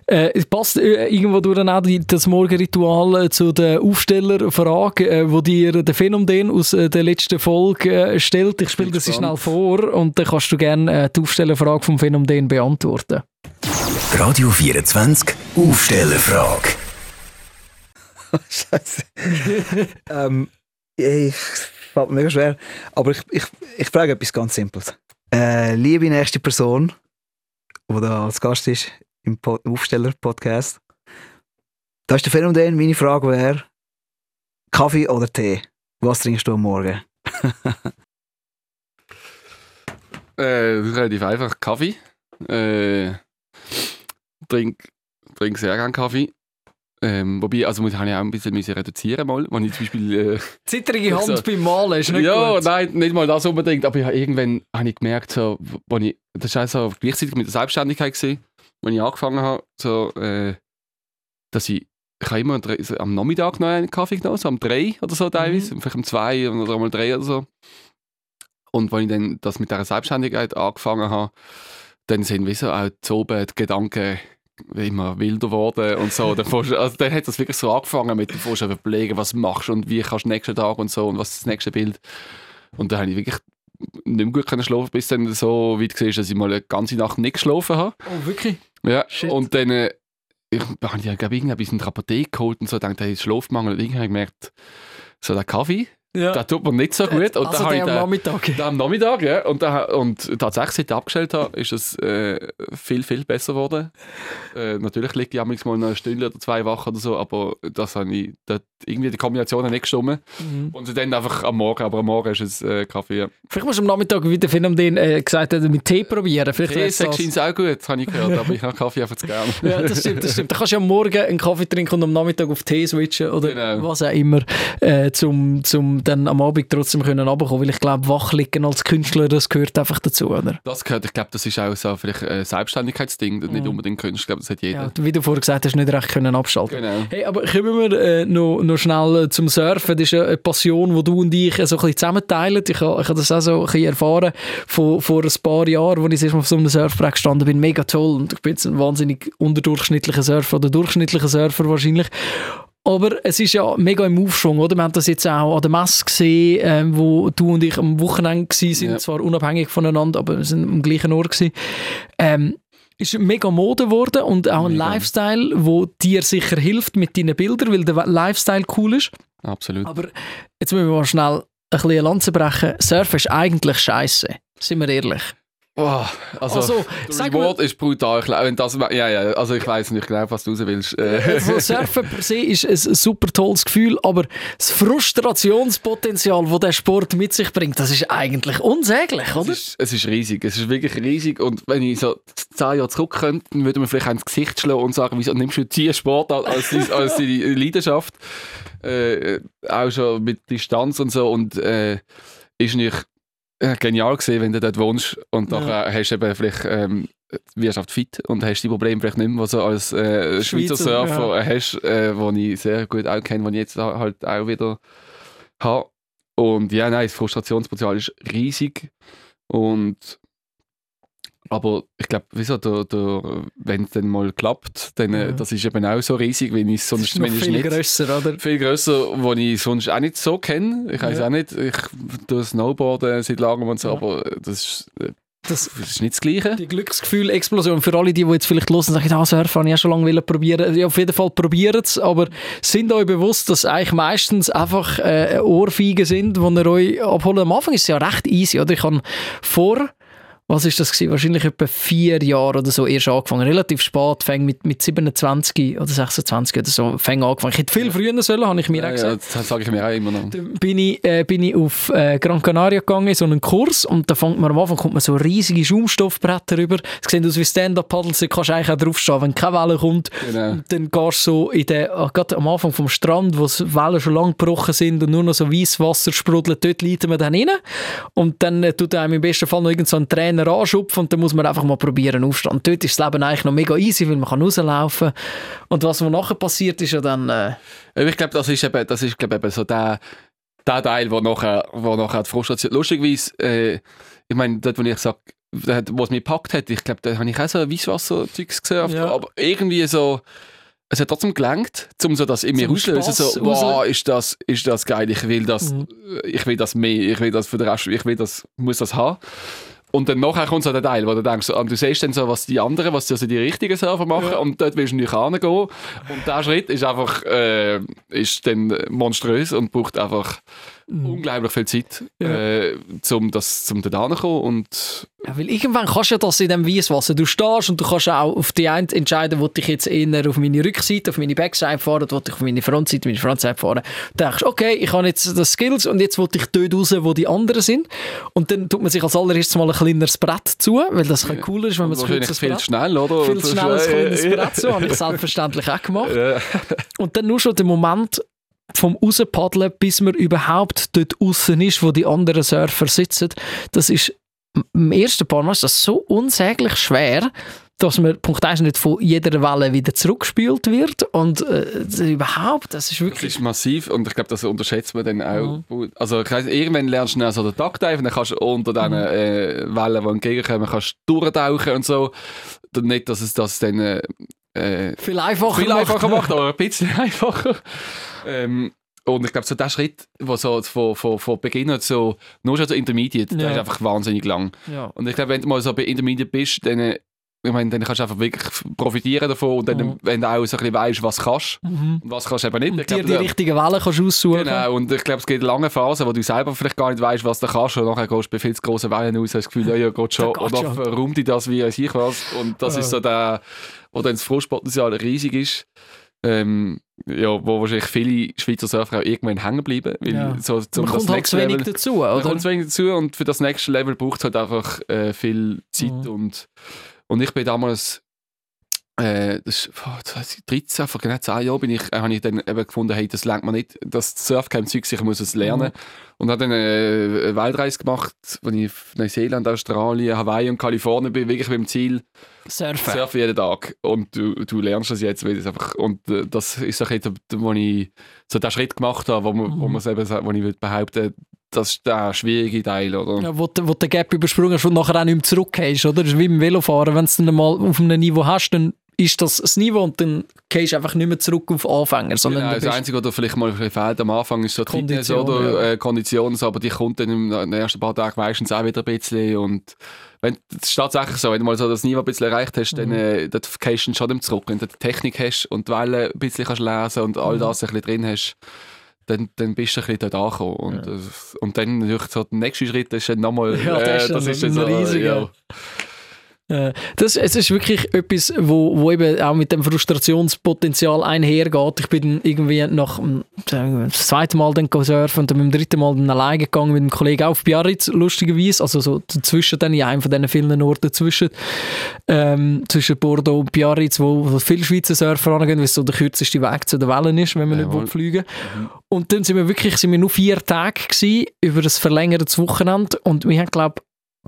Äh, es passt äh, irgendwo durch dann auch die, das Morgenritual äh, zu der Aufstellerfrage, äh, wo dir der Phänomen aus äh, der letzten Folge äh, stellt. Ich spiele das schnell vor und dann kannst du gerne äh, die Aufstellerfrage vom Phänomen beantworten. Radio 24 Aufstellerfrage. Scheiße. ähm, ich fällt mir mega schwer. Aber ich, ich, ich frage etwas ganz Simples. Äh, liebe nächste Person, die da als Gast ist im Pod Aufsteller-Podcast. Da ist der Phänomen. Meine Frage wäre: Kaffee oder Tee? Was trinkst du am Morgen? Äh, relativ einfach. Kaffee. Äh, trink, trink sehr gerne Kaffee. Ähm, wobei, also muss ich auch ein bisschen müssen reduzieren mal, wenn ich zum Beispiel... Äh, Zittrige Hand So. beim Malen ist nicht ja, gut. nein, nicht mal das unbedingt, aber ich habe irgendwann habe ich gemerkt, so, wo ich, das war so gleichzeitig mit der Selbstständigkeit, gewesen, wenn ich angefangen habe, so, äh, dass ich, ich habe immer am drei- so am Nachmittag noch einen Kaffee genommen, so am 3 oder so teilweise, vielleicht um 2 oder einmal 3 oder so. Und wenn ich dann das mit dieser Selbstständigkeit angefangen habe, dann sind wie so auch zu oben die Gedanken immer wilder geworden und so. Dann, du- also dann hat das wirklich so angefangen mit, du fährst einfach überlegen, was du machst und wie kannst du nächsten Tag und so und was ist das nächste Bild. Und dann habe ich wirklich nicht mehr gut können schlafen, bis dann so weit war, dass ich mal eine ganze Nacht nicht geschlafen habe. Oh, wirklich? Ja, Shit. und dann äh, ich, habe ich glaube ich, irgendetwas in der Apotheke geholt und so, dachte, hey, Schlafmangel und irgendwie habe ich gemerkt, so der Kaffee, Ja. der tut mir nicht so gut. Und also ich am den, Nachmittag. da am Nachmittag, ja. Und, da, und tatsächlich, seit ich abgestellt habe, ist es äh, viel, viel besser geworden. Äh, natürlich liegt ich manchmal noch eine Stunde oder zwei wach oder so, aber das habe ich, das, irgendwie die Kombination hat nicht gestimmt. Mhm. Und dann einfach am Morgen, aber am Morgen ist es äh, Kaffee. Vielleicht musst du am Nachmittag wieder Phänomen äh, gesagt hat, mit Tee probieren. Vielleicht Tee das. scheint es auch gut, habe ich gehört, aber ich habe Kaffee einfach zu gerne. Ja, das stimmt, das stimmt. Da kannst du ja am Morgen einen Kaffee trinken und am Nachmittag auf Tee switchen oder Genau. was auch immer, äh, zum, zum um dann am Abend trotzdem können runterkommen, weil ich glaube, wachliegen als Künstler, das gehört einfach dazu, oder? Das gehört, ich glaube, das ist auch so vielleicht ein Selbstständigkeitsding, nicht Mhm. unbedingt Kunst, ich glaube, das hat jeder. Ja, wie du vorher gesagt hast, nicht recht können abschalten. Genau. Hey, aber kommen wir äh, noch, noch schnell äh, zum Surfen. Das ist eine Passion, die du und ich äh, so ein bisschen zusammenteilen. Ich habe ich ha das auch so ein bisschen erfahren vor, vor ein paar Jahren, als ich das erste Mal auf so einem Surfbrett gestanden bin. Mega toll. Und ich bin jetzt ein wahnsinnig unterdurchschnittlicher Surfer oder durchschnittlicher Surfer wahrscheinlich. Aber es ist ja mega im Aufschwung, oder? Wir haben das jetzt auch an der Messe gesehen, ähm, wo du und ich am Wochenende waren, sind Ja. zwar unabhängig voneinander, aber wir sind am gleichen Ort gewesen. Ähm, ist mega Mode geworden und auch ein Mega. Lifestyle, wo dir sicher hilft mit deinen Bildern, weil der Lifestyle cool ist. Absolut. Aber jetzt müssen wir mal schnell ein bisschen Lanze brechen. Surfen ist eigentlich scheiße. Sind wir ehrlich. Oh, also, Also, sag mal- Reward ist brutal. Ich glaube, wenn das, ja, ja, also ich weiß nicht genau, was du raus willst. Äh, Also Surfen per se ist ein super tolles Gefühl, aber das Frustrationspotenzial, das der Sport mit sich bringt, das ist eigentlich unsäglich, Es oder? ist, es ist riesig, es ist wirklich riesig und wenn ich so zehn Jahre zurück könnte, dann würde man vielleicht ins Gesicht schlagen und sagen, wieso nimmst du diesen Sport als, als, als deine Leidenschaft, äh, auch schon mit Distanz und so und äh, ist nicht äh, genial gesehen, wenn du dort wohnst und Ja. nachher hast du eben vielleicht ähm, wirst halt fit und hast die Probleme vielleicht nicht mehr, was du als äh, Schweizer Schweizer, Surfer hast, äh, wo ich sehr gut auch kenne, wo ich jetzt halt auch wieder habe. Und ja, nein, das Frustrationspotenzial ist riesig. Und aber ich glaube, wieso, der, der, wenn es dann mal klappt, dann äh, Ja. das ist eben auch so riesig, wenn ich sonst noch zumindest viel nicht. grösser, oder? Viel grösser, wo ich sonst auch nicht so kenne. Ich weiß Ja. auch nicht, ich tue Snowboarden seit langem und so, Ja. aber das ist, äh, Das, das ist nicht das Gleiche. die Glücksgefühl-Explosion für alle, die, die jetzt vielleicht hören und sagen, ah, Surfen habe ich auch schon lange probieren. Ja, auf jeden Fall probiert es, aber sind euch bewusst, dass eigentlich meistens einfach äh, Ohrfeigen sind, die ihr euch abholen. Am Anfang ist es ja recht easy, oder? Ich habe vor, was ist das gewesen? Wahrscheinlich etwa vier Jahre oder so erst angefangen. Relativ spät, fäng mit, mit 27 oder 26 oder so, fäng angefangen. Ich hätte viel früher sollen, habe ich mir auch Ja, gesagt. ja, das sage ich mir auch immer noch. Dann bin ich, äh, bin ich auf äh, Gran Canaria gegangen, so einen Kurs und da fängt man am Anfang kommt man so riesige Schaumstoffbretter rüber. Es sehen aus wie Stand-Up-Paddles, da kannst du eigentlich auch draufstehen, wenn keine Welle kommt. Genau. Und dann gehst du so in den, ah, gerade am Anfang vom Strand, wo die Wellen schon lang gebrochen sind und nur noch so weißes Wasser sprudelt, dort leiten wir dann rein. Und dann äh, tut einem im besten Fall noch irgend so ein Trainer anschupfen und dann muss man einfach mal probieren aufstehen. Und dort ist das Leben eigentlich noch mega easy, weil man kann rauslaufen. Und was wo nachher passiert, ist ja dann... Äh, Ich glaube, das ist eben, das ist, glaube eben so der, der Teil, wo nachher, wo nachher die Frustration. Lustigerweise, äh, ich meine, dort, wo ich sage, wo es mich gepackt hat, ich glaube, da habe ich auch so Weißwasser-Zeugs gesehen, Ja. aber irgendwie so. Es hat trotzdem gelangt, um so das in mir auszulösen. Spass So, wow, ist das, ist das geil, ich will das, Mhm. ich will das mehr, ich will das für den Rest, ich will das, muss das haben. Und dann nachher kommt so der Teil, wo du denkst, ah, du siehst dann so, was die anderen, was also die richtigen Server machen Ja. und dort willst du nicht hingehen. Und der Schritt ist einfach äh, ist dann monströs und braucht einfach unglaublich viel Zeit, Ja. äh, um das zum da kommen und Ja, weil irgendwann kannst du ja das in dem Weißwasser. Du stehst und du kannst auch auf die eine entscheiden, wo ich jetzt eher auf meine Rückseite, auf meine Backside fahren, wo ich auf meine Frontseite, meine Frontside fahren. Du denkst, okay, ich habe jetzt das Skills und jetzt will ich dort raus, wo die anderen sind. Und dann tut man sich als allererstes mal ein kleineres Brett zu, weil das bisschen cooler ist, wenn man kürzeres viel Brett schnell, oder? viel zu schnell ein kleines Ja, ja, Brett zu, habe ich selbstverständlich auch gemacht. ja. Und dann nur schon der Moment vom Rauspaddeln, bis man überhaupt dort außen ist, wo die anderen Surfer sitzen, das ist im ersten paar Mal ist das so unsäglich schwer, dass man Punkt 1 nicht von jeder Welle wieder zurückgespült wird und äh, das überhaupt, das ist Das wirklich... ist massiv und ich glaube, das unterschätzt man dann auch. Also ich weiss, irgendwann lernst du dann so den Taktdive und dann kannst du unter diesen äh, Wellen, die entgegenkommen, kannst du durchtauchen und so. Nicht, dass es das dann äh, äh, Viel einfacher viel macht. einfacher macht, aber ein bisschen einfacher. Ähm, und ich glaube, so der Schritt, der so von, von, von Beginn an so, nur schon so Intermediate, Ja. der ist einfach wahnsinnig lang. Ja. Und ich glaube, wenn du mal so bei Intermediate bist, dann, äh, ich meine, dann kannst du einfach wirklich profitieren davon und dann, Mhm. wenn du auch so ein bisschen weißt, was kannst Mhm. und was kannst du eben nicht. Und Ich dir glaub, die richtigen Wellen kannst du aussuchen. Genau, und ich glaube, es gibt lange Phasen, wo du selber vielleicht gar nicht weißt, was du kannst. Und nachher gehst du bei viel zu grossen Wellen raus, hast das Gefühl, ja, ja, geht schon. Und dann räumt dich das wie ich was. Und das Ja. ist so der, wo dann das Frustpotenzial riesig ist. Ähm, ja, wo wahrscheinlich viele Schweizer Surfer auch irgendwann hängen bleiben. Weil Ja. so, zum Man kommt halt zu wenig dazu, da oder? kommt zu wenig dazu und für das nächste Level braucht es halt einfach äh, viel Zeit Mhm. und, und ich bin damals äh, das boah, 2013, vor genau 10 Jahren, bin ich, äh, habe ich dann eben gefunden, hey, das lernt man nicht, das Surfcamp-Zeug, ich muss es lernen. Und habe dann äh, eine Weltreise gemacht, wo ich Neuseeland, Australien, Hawaii und Kalifornien bin, wirklich mit dem Ziel, Surfen. surfen jeden Tag. Und du, du lernst das jetzt, weil einfach, und äh, das ist auch jetzt, wo ich so den Schritt gemacht habe, wo, man, wo, Mhm. man's eben, wo ich würde behaupten das ist der schwierige Teil, oder? Ja, wo, wo den Gap übersprungen hast und nachher auch nicht mehr zurückgehst, oder? Das ist wie im Velofahren. Wenn du es dann mal auf einem Niveau hast, dann ist das das Niveau und dann gehst du einfach nicht mehr zurück auf Anfänger, sondern Genau, das Einzige, was vielleicht mal fehlt am Anfang, ist so die Fitness oder ja. äh, Kondition, aber die kommt dann in den ersten paar Tagen meistens auch wieder ein bisschen und wenn, das ist tatsächlich so, wenn du mal so das Niveau ein bisschen erreicht hast, Mhm. dann äh, dann gehst du schon zurück. Wenn du die Technik hast und die Wellen ein bisschen kannst lesen und all Mhm. das ein bisschen drin hast, dann, dann bist du ein bisschen dort angekommen. Und, Ja. und dann natürlich so der nächste Schritt ist dann nochmal, Ja, das ist äh, das ist ein riesiger. ja. Äh, das, es ist wirklich etwas, wo, wo eben auch mit dem Frustrationspotenzial einhergeht. Ich bin irgendwie nach wir, das zweiten Mal dann surfen und dann beim dritten Mal dann alleine gegangen mit einem Kollegen auf Biarritz, lustigerweise. Also so dazwischen dann, in einem von diesen vielen Orten dazwischen, ähm, zwischen Bordeaux und Biarritz, wo, wo viele Schweizer Surfer angehen, weil es so der kürzeste Weg zu den Wellen ist, wenn man nicht Jawohl. will fliegen Und dann sind wir wirklich sind wir nur vier Tage gewesen, über ein verlängertes Wochenende und wir haben, glaube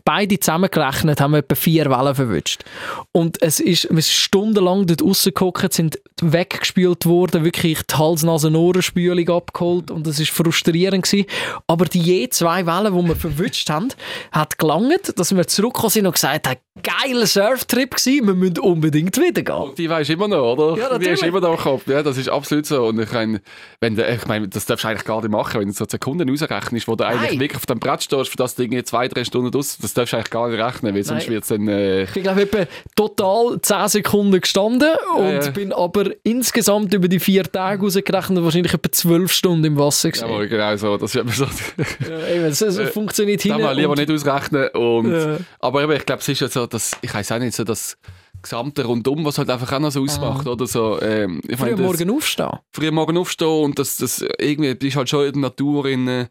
beide zusammengerechnet haben wir etwa vier Wellen verwünscht. Und es ist, wir sind stundenlang dort rausgehockt, sind weggespült worden, wirklich die Hals-Nasen-Ohrenspülung abgeholt und es ist frustrierend gewesen. Aber die je zwei Wellen, die wir verwünscht haben, hat gelangt, dass wir zurückgekommen sind und gesagt haben, geiler Surftrip gewesen, wir müssen unbedingt wieder gehen. Und die weisst immer noch, oder? Ja, die ist immer noch im Kopf. Ja, das ist absolut so. Und ich meine, wenn du, ich meine, das darfst du eigentlich gar nicht machen, wenn du so Sekunden rausrechnest, wo du eigentlich Nein. wirklich auf dem Brett stehst, für das Ding zwei, drei Stunden aus, das darfst du eigentlich gar nicht rechnen, weil sonst wird es dann, äh, Ich glaube, etwa total 10 Sekunden gestanden und ja. bin aber insgesamt über die vier Tage rausgerechnet wahrscheinlich etwa 12 Stunden im Wasser gewesen. jawohl, genau so. Das ist so. Ja, eben, es, es Äh, funktioniert Das hin man lieber und- nicht ausrechnen. Und, Ja. Aber eben, ich glaube, es ist ja so, dass, ich weiß auch nicht, so das gesamte Rundum, was halt einfach auch noch so ausmacht, oder so. Ähm, ich Früh meine, das- Morgen aufstehen. früh am Morgen aufstehen und das, das irgendwie bist halt schon in der Natur drin.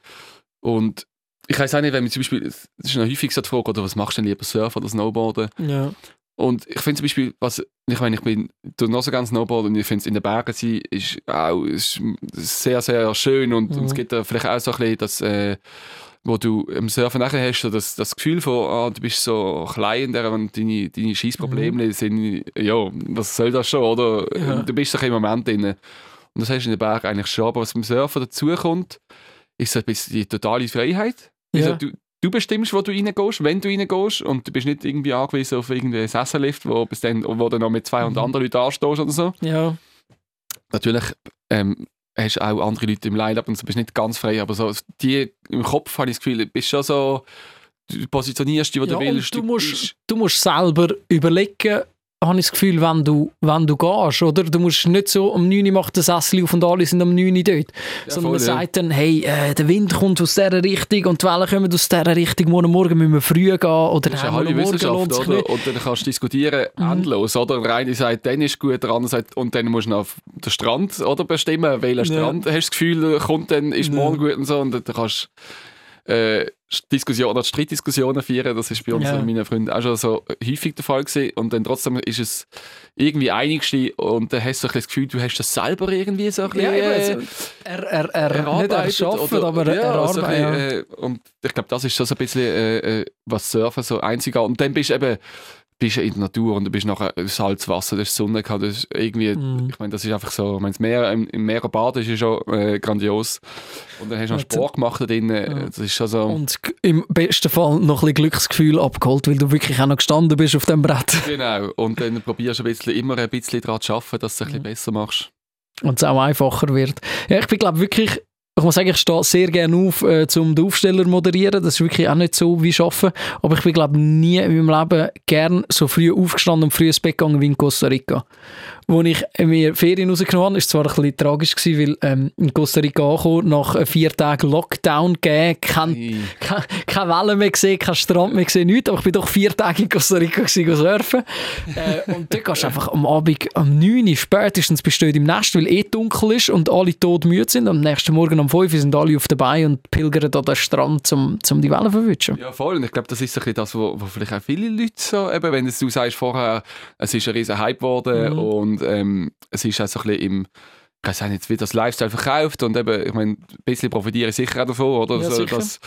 Und ich weiß auch nicht, wenn man zum Beispiel, das ist noch häufig die Frage, oder was machst du denn lieber, Surfen oder Snowboarden? Ja. Und ich finde zum Beispiel, was, ich meine, ich bin noch so ganz Snowboarden und ich finde es in den Bergen sein ist auch ist sehr, sehr schön und, und es Mhm. gibt da vielleicht auch so ein bisschen das, äh, wo du im Surfen nachher hast, so das, das Gefühl von, ah, du bist so klein und deine, deine Scheißprobleme sind, ja, was soll das schon, oder? Ja. Du bist doch im Moment drin. Und das hast du in den Bergen eigentlich schon, aber was beim Surfen dazukommt, ist so ein bisschen die totale Freiheit. Also, Ja. du, du bestimmst, wo du reingehst, wenn du reingehst und du bist nicht irgendwie angewiesen auf irgendeinen Sessellift, wo, bis dann, wo du noch mit 200 Mhm. anderen Leuten anstehst oder so. ja. Natürlich ähm, hast auch andere Leute im Line-Up und du bist nicht ganz frei, aber so die im Kopf habe ich das Gefühl, du bist schon so, du positionierst dich, wo ja du willst. du, musst, du musst selber überlegen, habe ich das Gefühl, wenn du, wenn du gehst, oder? Du musst nicht so, um 9 Uhr macht der Sessel auf und alle sind um 9 Uhr dort. Ja, Sondern man ja. sagt dann, hey, äh, der Wind kommt aus dieser Richtung und die Wellen kommen aus dieser Richtung, morgen Morgen müssen wir früh gehen oder Das ist eine Wissenschaft, lohnt sich oder? nicht. Und dann kannst du diskutieren, Mhm. endlos, oder? Der eine sagt, dann ist gut, der andere sagt, und dann musst du noch auf den Strand, oder, bestimmen, welchen Ja. Strand hast du das Gefühl, kommt dann, ist morgen gut und so, und dann kannst du äh, Diskussionen oder Streitdiskussionen führen, das ist bei uns Ja. und meinen Freunden auch schon so häufig der Fall gewesen, und dann trotzdem ist es irgendwie einigste und dann hast du so ein das Gefühl, du hast das selber irgendwie so ein bisschen, Ja, eben, äh, also, er, er, er, nicht erarbeitet erschaffen, oder- aber ja, erarbeiten. so ein ja. bisschen, äh, und ich glaube, das ist schon so ein bisschen, äh, äh, was Surfen so einzigartig Und dann bist du eben bist du in der Natur und du bist nachher Salzwasser, du hast Sonne gehabt, das ist irgendwie, Mhm. ich meine, das ist einfach so, ich meine, das Meer, im, im Meer baden ist ja schon äh, grandios. Und dann hast du noch Ja, Sport gemacht da drin, Ja. das ist schon so, Und im besten Fall noch ein bisschen Glücksgefühl abgeholt, weil du wirklich auch noch gestanden bist auf dem Brett. genau. Und dann probierst du ein bisschen, immer ein bisschen daran zu arbeiten, dass du es ein bisschen Mhm. besser machst. Und es auch einfacher wird. Ja, ich bin glaube wirklich, ich muss sagen, ich stehe sehr gerne auf, äh, um den Aufsteller zu moderieren. Das ist wirklich auch nicht so wie Arbeiten. Aber ich bin glaube nie in meinem Leben gern so früh aufgestanden und früh ins Bett gegangen wie in Costa Rica. Wo ich mir Ferien rausgenommen habe. Ist zwar ein bisschen tragisch gewesen, weil ähm, in Costa Rica angekommen, nach äh, vier Tagen Lockdown gegeben, kein, Ei. kein, keine Wellen mehr gesehen, kein Strand mehr gesehen, nichts. Aber ich bin doch vier Tage in Costa Rica gewesen, surfen. äh, und dort gehst du einfach am Abend um 9 Uhr spätestens dort im Nest, weil eh dunkel ist und alle tot müde sind. Am nächsten Morgen um 5 Uhr sind alle auf der Beine und pilgern an den Strand, um, um die Wellen zu verwischen. Ja, voll. Und ich glaube, das ist ein bisschen das, wo vielleicht auch viele Leute so, eben, wenn es- du sagst vorher, es ist ein riesen Hype geworden Mhm. und ähm, es ist auch so ein bisschen im, ich weiß nicht, wie das Lifestyle verkauft und eben, ich meine, ein bisschen profitiere ich sicher auch davon, oder? Ja, so, dass,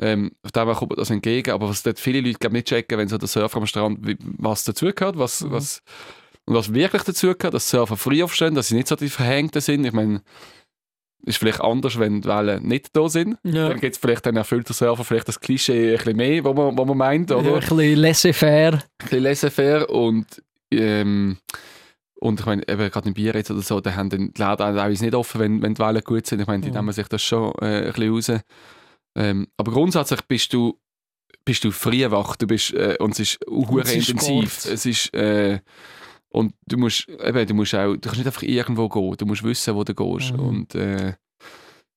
ähm, auf dem kommt mir das entgegen, aber was dort viele Leute glaub, nicht checken, wenn so der Surfer am Strand, was dazugehört, was, Mhm. was, und was wirklich dazugehört, dass Surfer früh aufstehen, dass sie nicht so die Verhängten sind. Ich meine, ist vielleicht anders, wenn die Wellen nicht da sind. Ja. Dann gibt es vielleicht dann erfüllt der Surfer vielleicht das Klischee ein bisschen mehr, wo man, man meint, Ja, oder? ein bisschen laissez-faire. Ein bisschen laissez-faire und ähm, und ich meine, eben gerade im Bier jetzt oder so, da haben dann die Läden teilweise nicht offen, wenn, wenn die Wellen gut sind. Ich meine, die Mhm. nehmen sich das schon äh, ein bisschen raus. Ähm, aber grundsätzlich bist du, bist du früh wach, du bist, äh, und es ist ist intensiv. Sport. Es ist, äh, und du musst, eben, du musst auch, du kannst nicht einfach irgendwo gehen, du musst wissen, wo du gehst. Mhm. Und äh,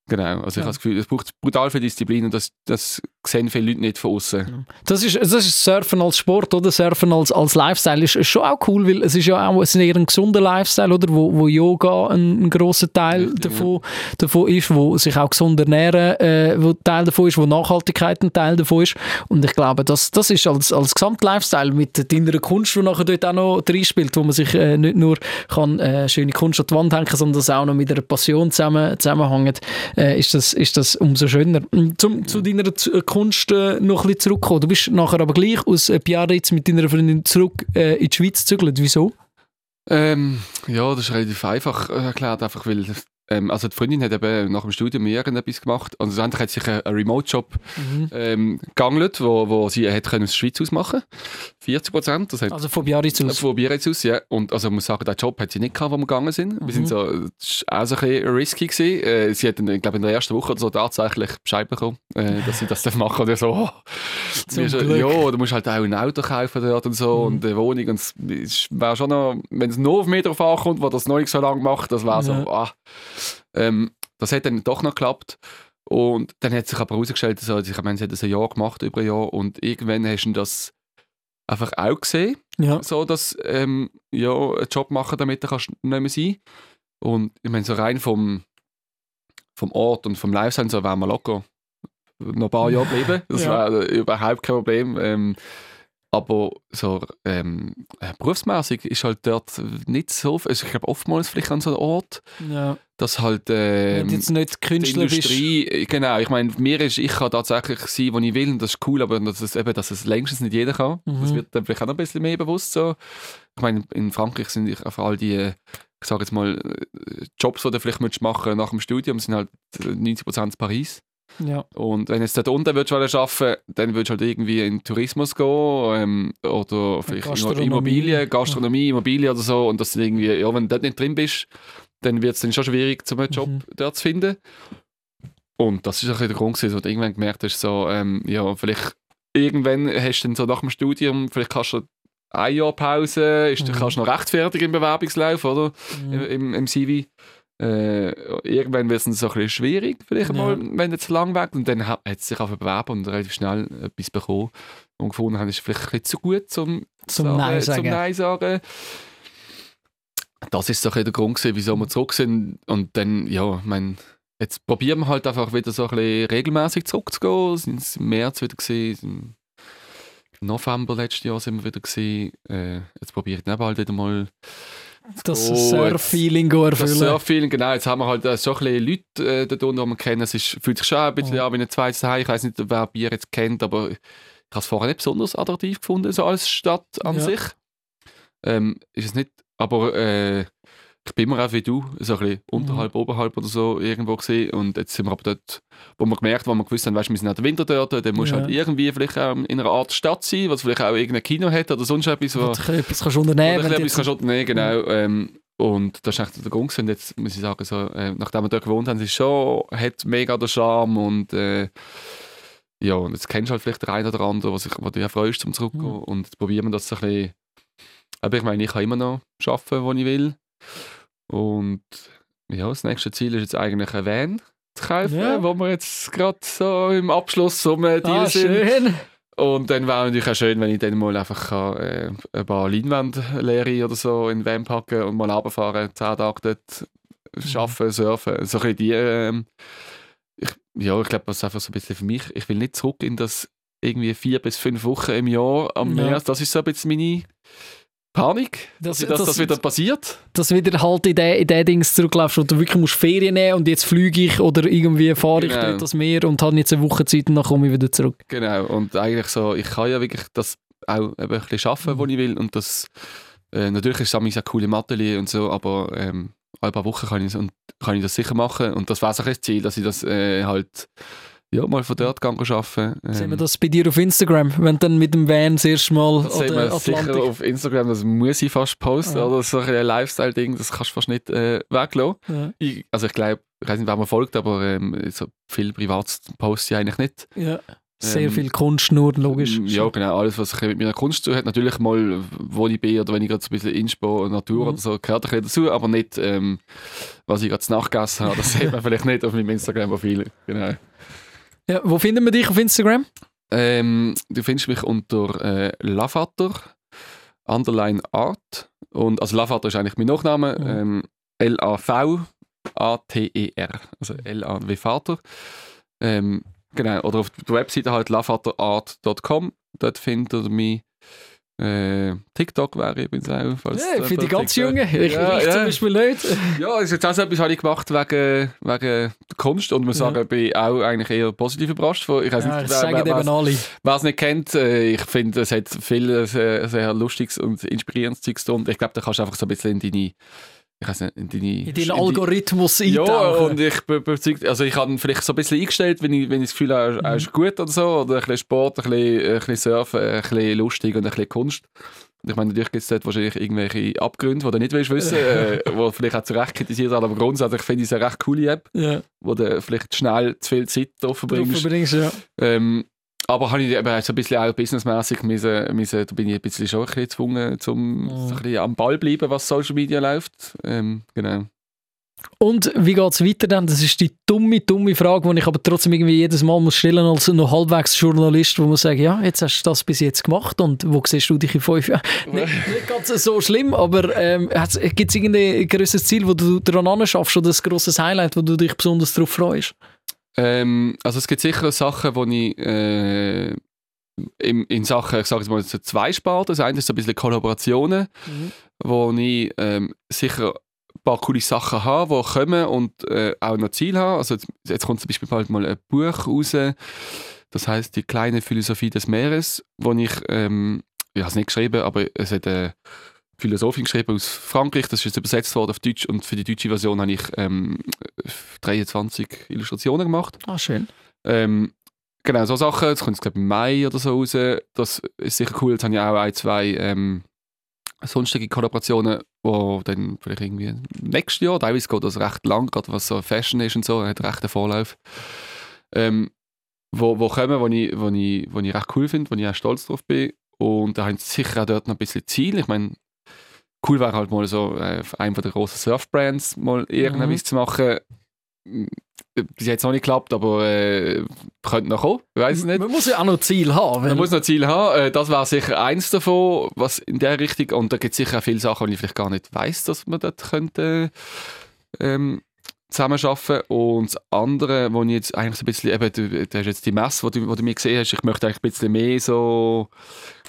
genau, also ich Ja. habe das Gefühl, es braucht brutal viel Disziplin und das, das sehen viele Leute nicht von außen. Das ist, das ist Surfen als Sport oder Surfen als, als Lifestyle ist, schon auch cool, weil es ist ja auch ist eher ein gesunder Lifestyle, oder? Wo, wo Yoga ein, ein grosser Teil Richtig, davon, davon ist, wo sich auch gesund ernähren äh, wo Teil davon ist, wo Nachhaltigkeit ein Teil davon ist. Und ich glaube, das, das ist als, als Gesamtlifestyle mit deiner Kunst, die nachher dort auch noch reinspielt, wo man sich äh, nicht nur kann äh, schöne Kunst an die Wand hängen, sondern das auch noch mit einer Passion zusammen, zusammenhängt, äh, ist, das, ist das umso schöner. Zum, Zu deiner Kunst äh, noch ein bisschen zurückkommen. Du bist nachher aber gleich aus äh, Biarritz mit deiner Freundin zurück äh, in die Schweiz gezügelt. Wieso? Ähm, ja, das ist relativ einfach äh, erklärt, einfach weil ähm, also die Freundin hat eben nach dem Studium irgendetwas gemacht und schlussendlich hat sich ein, Remote-Job ähm, geangelt, wo, wo sie hat können aus der Schweiz aus machen 40 Prozent, Also von Biarritz aus. von Biarritz aus, ja. Und also ich muss sagen, den Job hat sie nicht gehabt, wo wir gegangen sind. Wir Mhm. sind so, das war auch so ein bisschen risky gewesen. Äh, sie hat, ich glaube, in der ersten Woche oder so tatsächlich Bescheid bekommen, äh, dass sie das darf machen Und ich so, oh, Zum mir ist- Glück. ja, du musst halt auch ein Auto kaufen dort und so Mhm. und eine Wohnung. Und es wäre schon noch, wenn es nur auf mich drauf ankommt, wo das noch nicht so lange macht, das wäre so, Ja. ah. Ähm, das hat dann doch noch geklappt. Und dann hat sich aber herausgestellt, also, ich meine, sie hat das ein Jahr gemacht, über ein Jahr, und irgendwann hast du das einfach auch gesehen Ja. so, dass ähm, ja, einen Job machen, damit du kannst nicht mehr sein. Und ich meine, so rein vom, vom Ort und vom Lifestyle so wären wir locker noch ein paar Jahre bleiben. Das Ja. wäre überhaupt kein Problem. Ähm, aber so ähm, äh, berufsmäßig ist halt dort nicht so, also ich glaube oftmals vielleicht an so einem Ort, ja. dass halt ähm, jetzt nicht die Künstler bist. Industrie, äh, genau, ich meine, mir ist, ich kann tatsächlich sein, wo ich will und das ist cool, aber dass es, eben, dass es längstens nicht jeder kann, das Mhm. wird dann vielleicht auch noch ein bisschen mehr bewusst so. Ich meine, in Frankreich sind ich auf all die, ich sage jetzt mal, äh, Jobs, die du vielleicht möchtest machen nach dem Studium, sind halt äh, 90% in Paris. Ja. Und wenn du jetzt dort unten würdest arbeiten dann würdest du halt irgendwie in Tourismus gehen ähm, oder vielleicht in Gastronomie. Immobilien, Gastronomie, Immobilien oder so und das irgendwie, ja, wenn du dort nicht drin bist, dann wird es dann schon schwierig, zum einen Job Mhm. dort zu finden. Und das ist ein bisschen der Grund, gewesen, wo du irgendwann gemerkt hast, so, ähm, ja, vielleicht irgendwann hast du dann so nach dem Studium, vielleicht kannst du ein Jahr Pause, ist, Mhm. kannst du noch rechtfertigen im Bewerbungslauf, oder? Mhm. Im, im CV. Äh, irgendwann wird es so ein bisschen schwierig, vielleicht Ja. mal, wenn du zu lang weg und dann hat hat es sich auf bewerben und relativ schnell etwas bekommen und gefunden haben, ist vielleicht ein bisschen zu gut zum, Zum sagen- Nein Zum sagen. Nein sagen. Das ist so ein bisschen der Grund, gewesen, wieso wir zurück sind. Und dann, ja, ich meine, jetzt probieren wir halt einfach wieder so ein bisschen regelmäßig zurückzugehen. Sind es im März wieder gesehen, im November letztes Jahr sind wir wieder gesehen. Äh, jetzt probiere ich bald wieder mal Das Oh, Surf-Feeling das erfüllen. Surffeeling, genau. Jetzt haben wir halt äh, so ein bisschen Leute äh, dort unten, die wir kennen. Es ist, fühlt sich schon ein bisschen Oh. an wie ein zweites Heim. Ich weiß nicht, wer Bier jetzt kennt, aber ich habe es vorher nicht besonders attraktiv gefunden, so als Stadt an Ja. sich. Ähm, ist es nicht, aber äh, ich bin immer auch wie du, so ein bisschen unterhalb, oberhalb oder so irgendwo gesehen. Und jetzt sind wir aber dort, wo wir gemerkt wo wir gewusst haben, weißt, wir sind auch der Winter dort, dann musst du Ja. halt irgendwie vielleicht auch in einer Art Stadt sein, was vielleicht auch irgendein Kino hat oder sonst etwas. Wo du etwas kannst unternehmen oder etwas kannst unternehmen, genau. Ähm, und das ist echt der Grund. Und jetzt muss ich sagen, so, äh, nachdem wir dort gewohnt haben, ist schon, hat mega den Charme und äh, ja, und jetzt kennst du halt vielleicht den einen oder anderen, was sich, wo du ja freust, zum zurückgehen. Mhm. Und jetzt probieren wir das so ein bisschen. Aber ich meine, ich kann immer noch arbeiten, wo ich will. Und ja, das nächste Ziel ist jetzt eigentlich ein Van zu kaufen, Ja. wo wir jetzt gerade so im Abschluss um einen Deal Ah, sind. schön. Und dann wäre natürlich auch schön, wenn ich dann mal einfach kann, äh, ein paar Leinwandlehre oder so in den Van packen und mal runterfahren, 10 Tage dort arbeiten, surfen. So ein die, ähm, ich, ja, ich glaube, das ist einfach so ein bisschen für mich. Ich will nicht zurück in das irgendwie vier bis fünf Wochen im Jahr am Ja. Meer. Das ist so ein bisschen meine Panik, Das- dass, dass das, das- wieder passiert. Dass du wieder halt in den, in den Dings zurückläufst, wo du wirklich musst Ferien nehmen und jetzt fliege ich oder irgendwie fahre ich Genau. dort das Meer und habe jetzt eine Woche Zeit und dann komme ich wieder zurück. Genau, und eigentlich so, ich kann ja wirklich das auch ein bisschen arbeiten, Mhm. wo ich will. Und das, äh, natürlich ist es auch coole Atelier und so, aber ähm, alle paar Wochen kann ich, und kann ich das sicher machen. Und das wäre so ein das Ziel, dass ich das äh, halt ja, mal von dort kann arbeiten kann. Sehen wir das bei dir auf Instagram, wenn du dann mit dem Van das erste Mal Das der man sicher auf Instagram, das muss ich fast posten. Ja. Oder so ein Lifestyle-Ding, das kannst du fast nicht äh, weglassen. Ja, Ich, also ich glaube, ich weiß nicht, wer mir folgt, aber ähm, so viel privat poste ich eigentlich nicht. ja. Sehr Ähm, viel Kunst, nur logisch. Ja, genau, alles, was bisschen mit meiner Kunst zu hat. Natürlich mal, wo ich bin oder wenn ich gerade so ein bisschen Inspo, Natur Mhm. oder so, gehört ein bisschen dazu, aber nicht, ähm, was ich gerade zu Nacht gegessen habe. Das sieht man vielleicht nicht auf meinem Instagram-Profil. Genau. Ja, wo finden wir dich auf Instagram? Ähm, du findest mich unter äh, Lavater, Underline Art. Und, also Lavater ist eigentlich mein Nachname. Mhm. Ähm, L-A-V-A-T-E-R. Also L-A wie Vater. Ähm, genau, oder auf der Webseite halt lavaterart.com. Dort findet ihr mich. Äh, TikTok wäre übrigens auch. falls Ja, für die TikTok- ganz Jungen. Ich, Ja, ich ja. zum Beispiel nicht. Ja, ist jetzt auch so etwas habe ich gemacht wegen, wegen der Kunst und muss Ja. sagen, bin auch eigentlich eher positiv überrascht. Von, ich weiß Ja, nicht, das wer- wer- eben alle. Wer es nicht kennt, äh, ich finde, es hat viel sehr, sehr lustiges und inspirierendes Zeugs drin. Ich glaube, da kannst du einfach so ein bisschen in deine, ich weiß nicht, in deine... In deinen die- Algorithmus Ja, eintauchen. und ich bin überzeugt, also ich habe ihn vielleicht so ein bisschen eingestellt, wenn ich, wenn ich das Gefühl habe, er ist gut oder so, oder ein bisschen Sport, ein bisschen, ein bisschen Surfen, ein bisschen lustig und ein bisschen Kunst. Ich meine, natürlich gibt es dort wahrscheinlich irgendwelche Abgründe, die du nicht willst wissen, äh, wo vielleicht auch zu Recht kritisiert werden, aber grundsätzlich finde ich es eine recht coole App, ja, wo du vielleicht schnell zu viel Zeit drauf drauf verbringst. verbringst, ja. Ähm, aber habe ich eben so ein bisschen auch businessmäßig müssen, müssen, da bin ich ein bisschen schon ein bisschen gezwungen, zum Mhm. so ein bisschen am Ball bleiben, was Social Media läuft. Ähm, genau. Und wie geht es weiter dann? Das ist die dumme, dumme Frage, die ich aber trotzdem irgendwie jedes Mal muss stellen als noch halbwegs Journalist, wo man sagt, ja, jetzt hast du das bis jetzt gemacht und wo siehst du dich in fünf Jahren? nicht, nicht ganz so schlimm, aber ähm, gibt es irgendein größeres Ziel, wo du daran anschaffst oder ein grosses Highlight, wo du dich besonders darauf freust? Ähm, also es gibt sicher Sachen, wo ich äh, in, in Sachen, ich sage jetzt mal, so zwei Sparten. Das eine ist so ein bisschen Kollaborationen, wo ich ähm, sicher ein paar coole Sachen habe, die kommen und äh, auch noch Ziel haben. Also jetzt, jetzt kommt zum Beispiel bald mal ein Buch raus, das heißt die kleine Philosophie des Meeres, wo ich, ähm, ich habe es nicht geschrieben, aber es hat eine Philosophin geschrieben aus Frankreich, das ist jetzt übersetzt worden auf Deutsch und für die deutsche Version habe ich ähm, 23 Illustrationen gemacht. Ah, schön. Ähm, genau, so Sachen. Das kommt jetzt, glaube ich, im Mai oder so raus. Das ist sicher cool. Jetzt habe ich auch ein, zwei ähm, sonstige Kollaborationen, die dann vielleicht irgendwie nächstes Jahr, teilweise geht das recht lang, gerade was so Fashion ist und so, hat recht einen Vorlauf. Ähm, wo, wo kommen, wo ich, wo, ich, wo ich recht cool finde, wo ich auch stolz drauf bin. Und da haben sie sicher auch dort noch ein bisschen Ziel. Ich meine, cool wäre halt mal so äh, einem der grossen Surf-Brands mal irgendetwas Mhm. zu machen. Bis jetzt noch nicht geklappt, aber äh, könnte noch kommen. Ich weiß nicht. Man muss ja auch noch Ziel haben. Man muss noch Ziel haben. Äh, Das wäre sicher eins davon, was in der Richtung. Und da gibt es sicher auch viele Sachen, die ich vielleicht gar nicht weiß, dass man dort könnte ähm, zusammenarbeiten. Und das andere, wo ich jetzt eigentlich so ein bisschen, eben, du, du hast jetzt die Messe, die du, wo du mir gesehen hast, ich möchte eigentlich ein bisschen mehr so,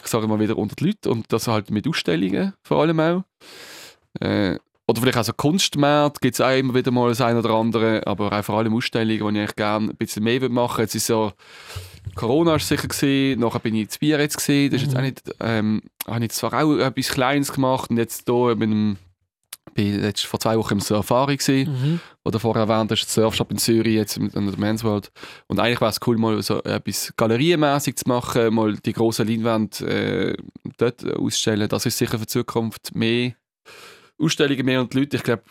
ich sage mal wieder unter die Leute und das halt mit Ausstellungen vor allem auch. Äh, oder vielleicht auch so Kunstmärkte gibt es auch immer wieder mal das eine oder andere, aber auch vor allem Ausstellungen, die ich eigentlich gerne ein bisschen mehr machen würde. Jetzt ist so, Corona war sicher, gewesen, nachher bin ich in Bier jetzt gesehen, das ist jetzt auch nicht, ähm, habe ich zwar auch etwas Kleines gemacht und jetzt hier mit dem, bin jetzt vor zwei Wochen im Safari gewesen, Mhm. oder vorher erwähnt hast, Surfshop in Zürich, jetzt mit an der Men's World. Und eigentlich wäre es cool, mal so etwas galerienmäßig zu machen, mal die grossen Leinwände äh, dort ausstellen. Das ist sicher für die Zukunft mehr Ausstellungen, mehr und Leute. Ich glaube,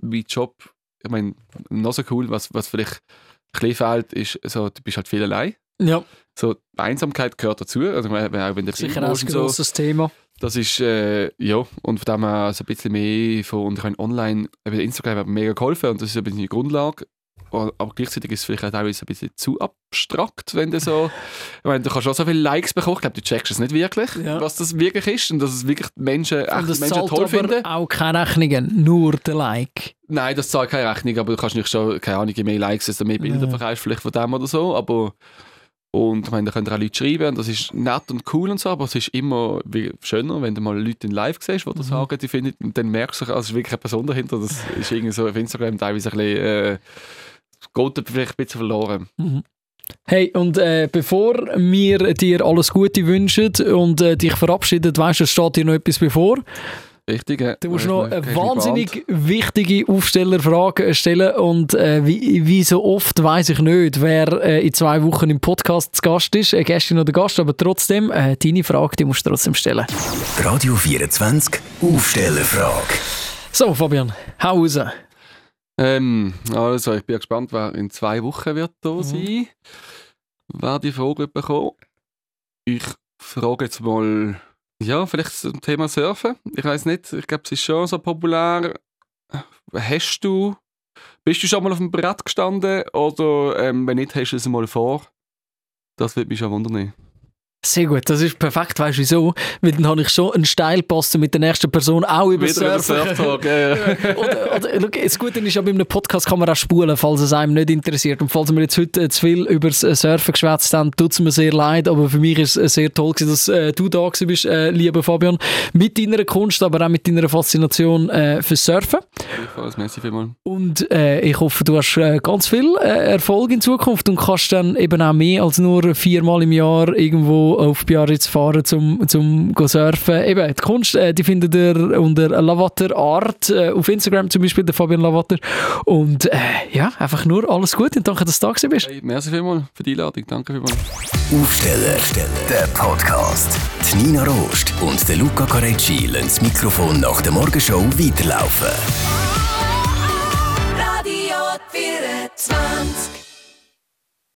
mein Job, ich meine, noch so cool, was, was vielleicht ein bisschen fehlt, ist, so, du bist halt viel allein. Ja, So, Einsamkeit gehört dazu. Also, auch wenn der sicher auch ein und so. Thema. Das ist, äh, ja, und von dem her so ein bisschen mehr von, und ich meine, online, Instagram hat mir mega geholfen und das ist ein bisschen die Grundlage. Aber gleichzeitig ist es vielleicht auch teilweise ein bisschen zu abstrakt, wenn du so, ich meine, du kannst auch so viele Likes bekommen, ich glaube, du checkst es nicht wirklich, Ja. was das wirklich ist und dass es wirklich Menschen, echt es Menschen toll aber finden. auch keine Rechnungen, nur der Like. Nein, das zahlt keine Rechnung, aber du kannst nicht schon, keine Ahnung, je mehr Likes, desto mehr Bilder Ja. verkaufst vielleicht von dem oder so, aber und ich meine, da können auch Leute schreiben und das ist nett und cool und so, aber es ist immer schöner, wenn du mal Leute in live siehst, die das Mhm. sagen, die finden, und dann merkst du, also es ist wirklich eine Person dahinter, das ist irgendwie so auf Instagram teilweise ein bisschen, äh, geht vielleicht ein bisschen verloren. Mhm. Hey, und äh, bevor wir dir alles Gute wünschen und äh, dich verabschieden, weißt du, es steht dir noch etwas bevor. Richtig, äh, Du musst äh, noch hast eine wahnsinnig wichtige Aufstellerfrage stellen und äh, wie, wie so oft weiß ich nicht, wer äh, in zwei Wochen im Podcast zu Gast ist, äh, Gästin oder Gast, aber trotzdem, äh, deine Frage, die musst du trotzdem stellen. Radio 24 Aufstellerfrage. So, Fabian, hau raus. Ähm, also, ich bin gespannt, wer in zwei Wochen wird da Mhm. sein. Wer die Frage bekommen. Ich frage jetzt mal, ja, vielleicht zum Thema Surfen. Ich weiß nicht, ich glaube, es ist schon so populär. Hast du, bist du schon mal auf dem Brett gestanden oder ähm, wenn nicht, hast du es mal vor? Das würde mich schon wundern. Sehr gut, das ist perfekt, weißt du wieso? Weil dann habe ich schon einen Steilpass mit der nächsten Person auch über Wieder über Surfen. Surftalk, ja, ja. oder, oder, schau, das Gute ist, ja, bei einem Podcast kann man auch spulen, falls es einem nicht interessiert. Und falls wir jetzt heute äh, zu viel über das äh, Surfen geschwätzt haben, tut es mir sehr leid, aber für mich ist es sehr toll, dass äh, du da gewesen bist, äh, lieber Fabian, mit deiner Kunst, aber auch mit deiner Faszination äh, fürs Surfen. Gleichfalls, Merci vielmals. Und äh, ich hoffe, du hast äh, ganz viel Erfolg in Zukunft und kannst dann eben auch mehr als nur viermal im Jahr irgendwo auf Biarritz fahren, um zum surfen. Eben, die Kunst, äh, die findet ihr unter Lavater Art, äh, auf Instagram zum Beispiel, der Fabian Lavater. Und äh, ja, einfach nur alles Gute und danke, dass du da gewesen bist. Hey, merci vielmals für die Einladung. Danke vielmals. Aufsteller, der Podcast. Die Nina Rost und der Luca Carecci lassen das Mikrofon nach der Morgenshow weiterlaufen. Radio 24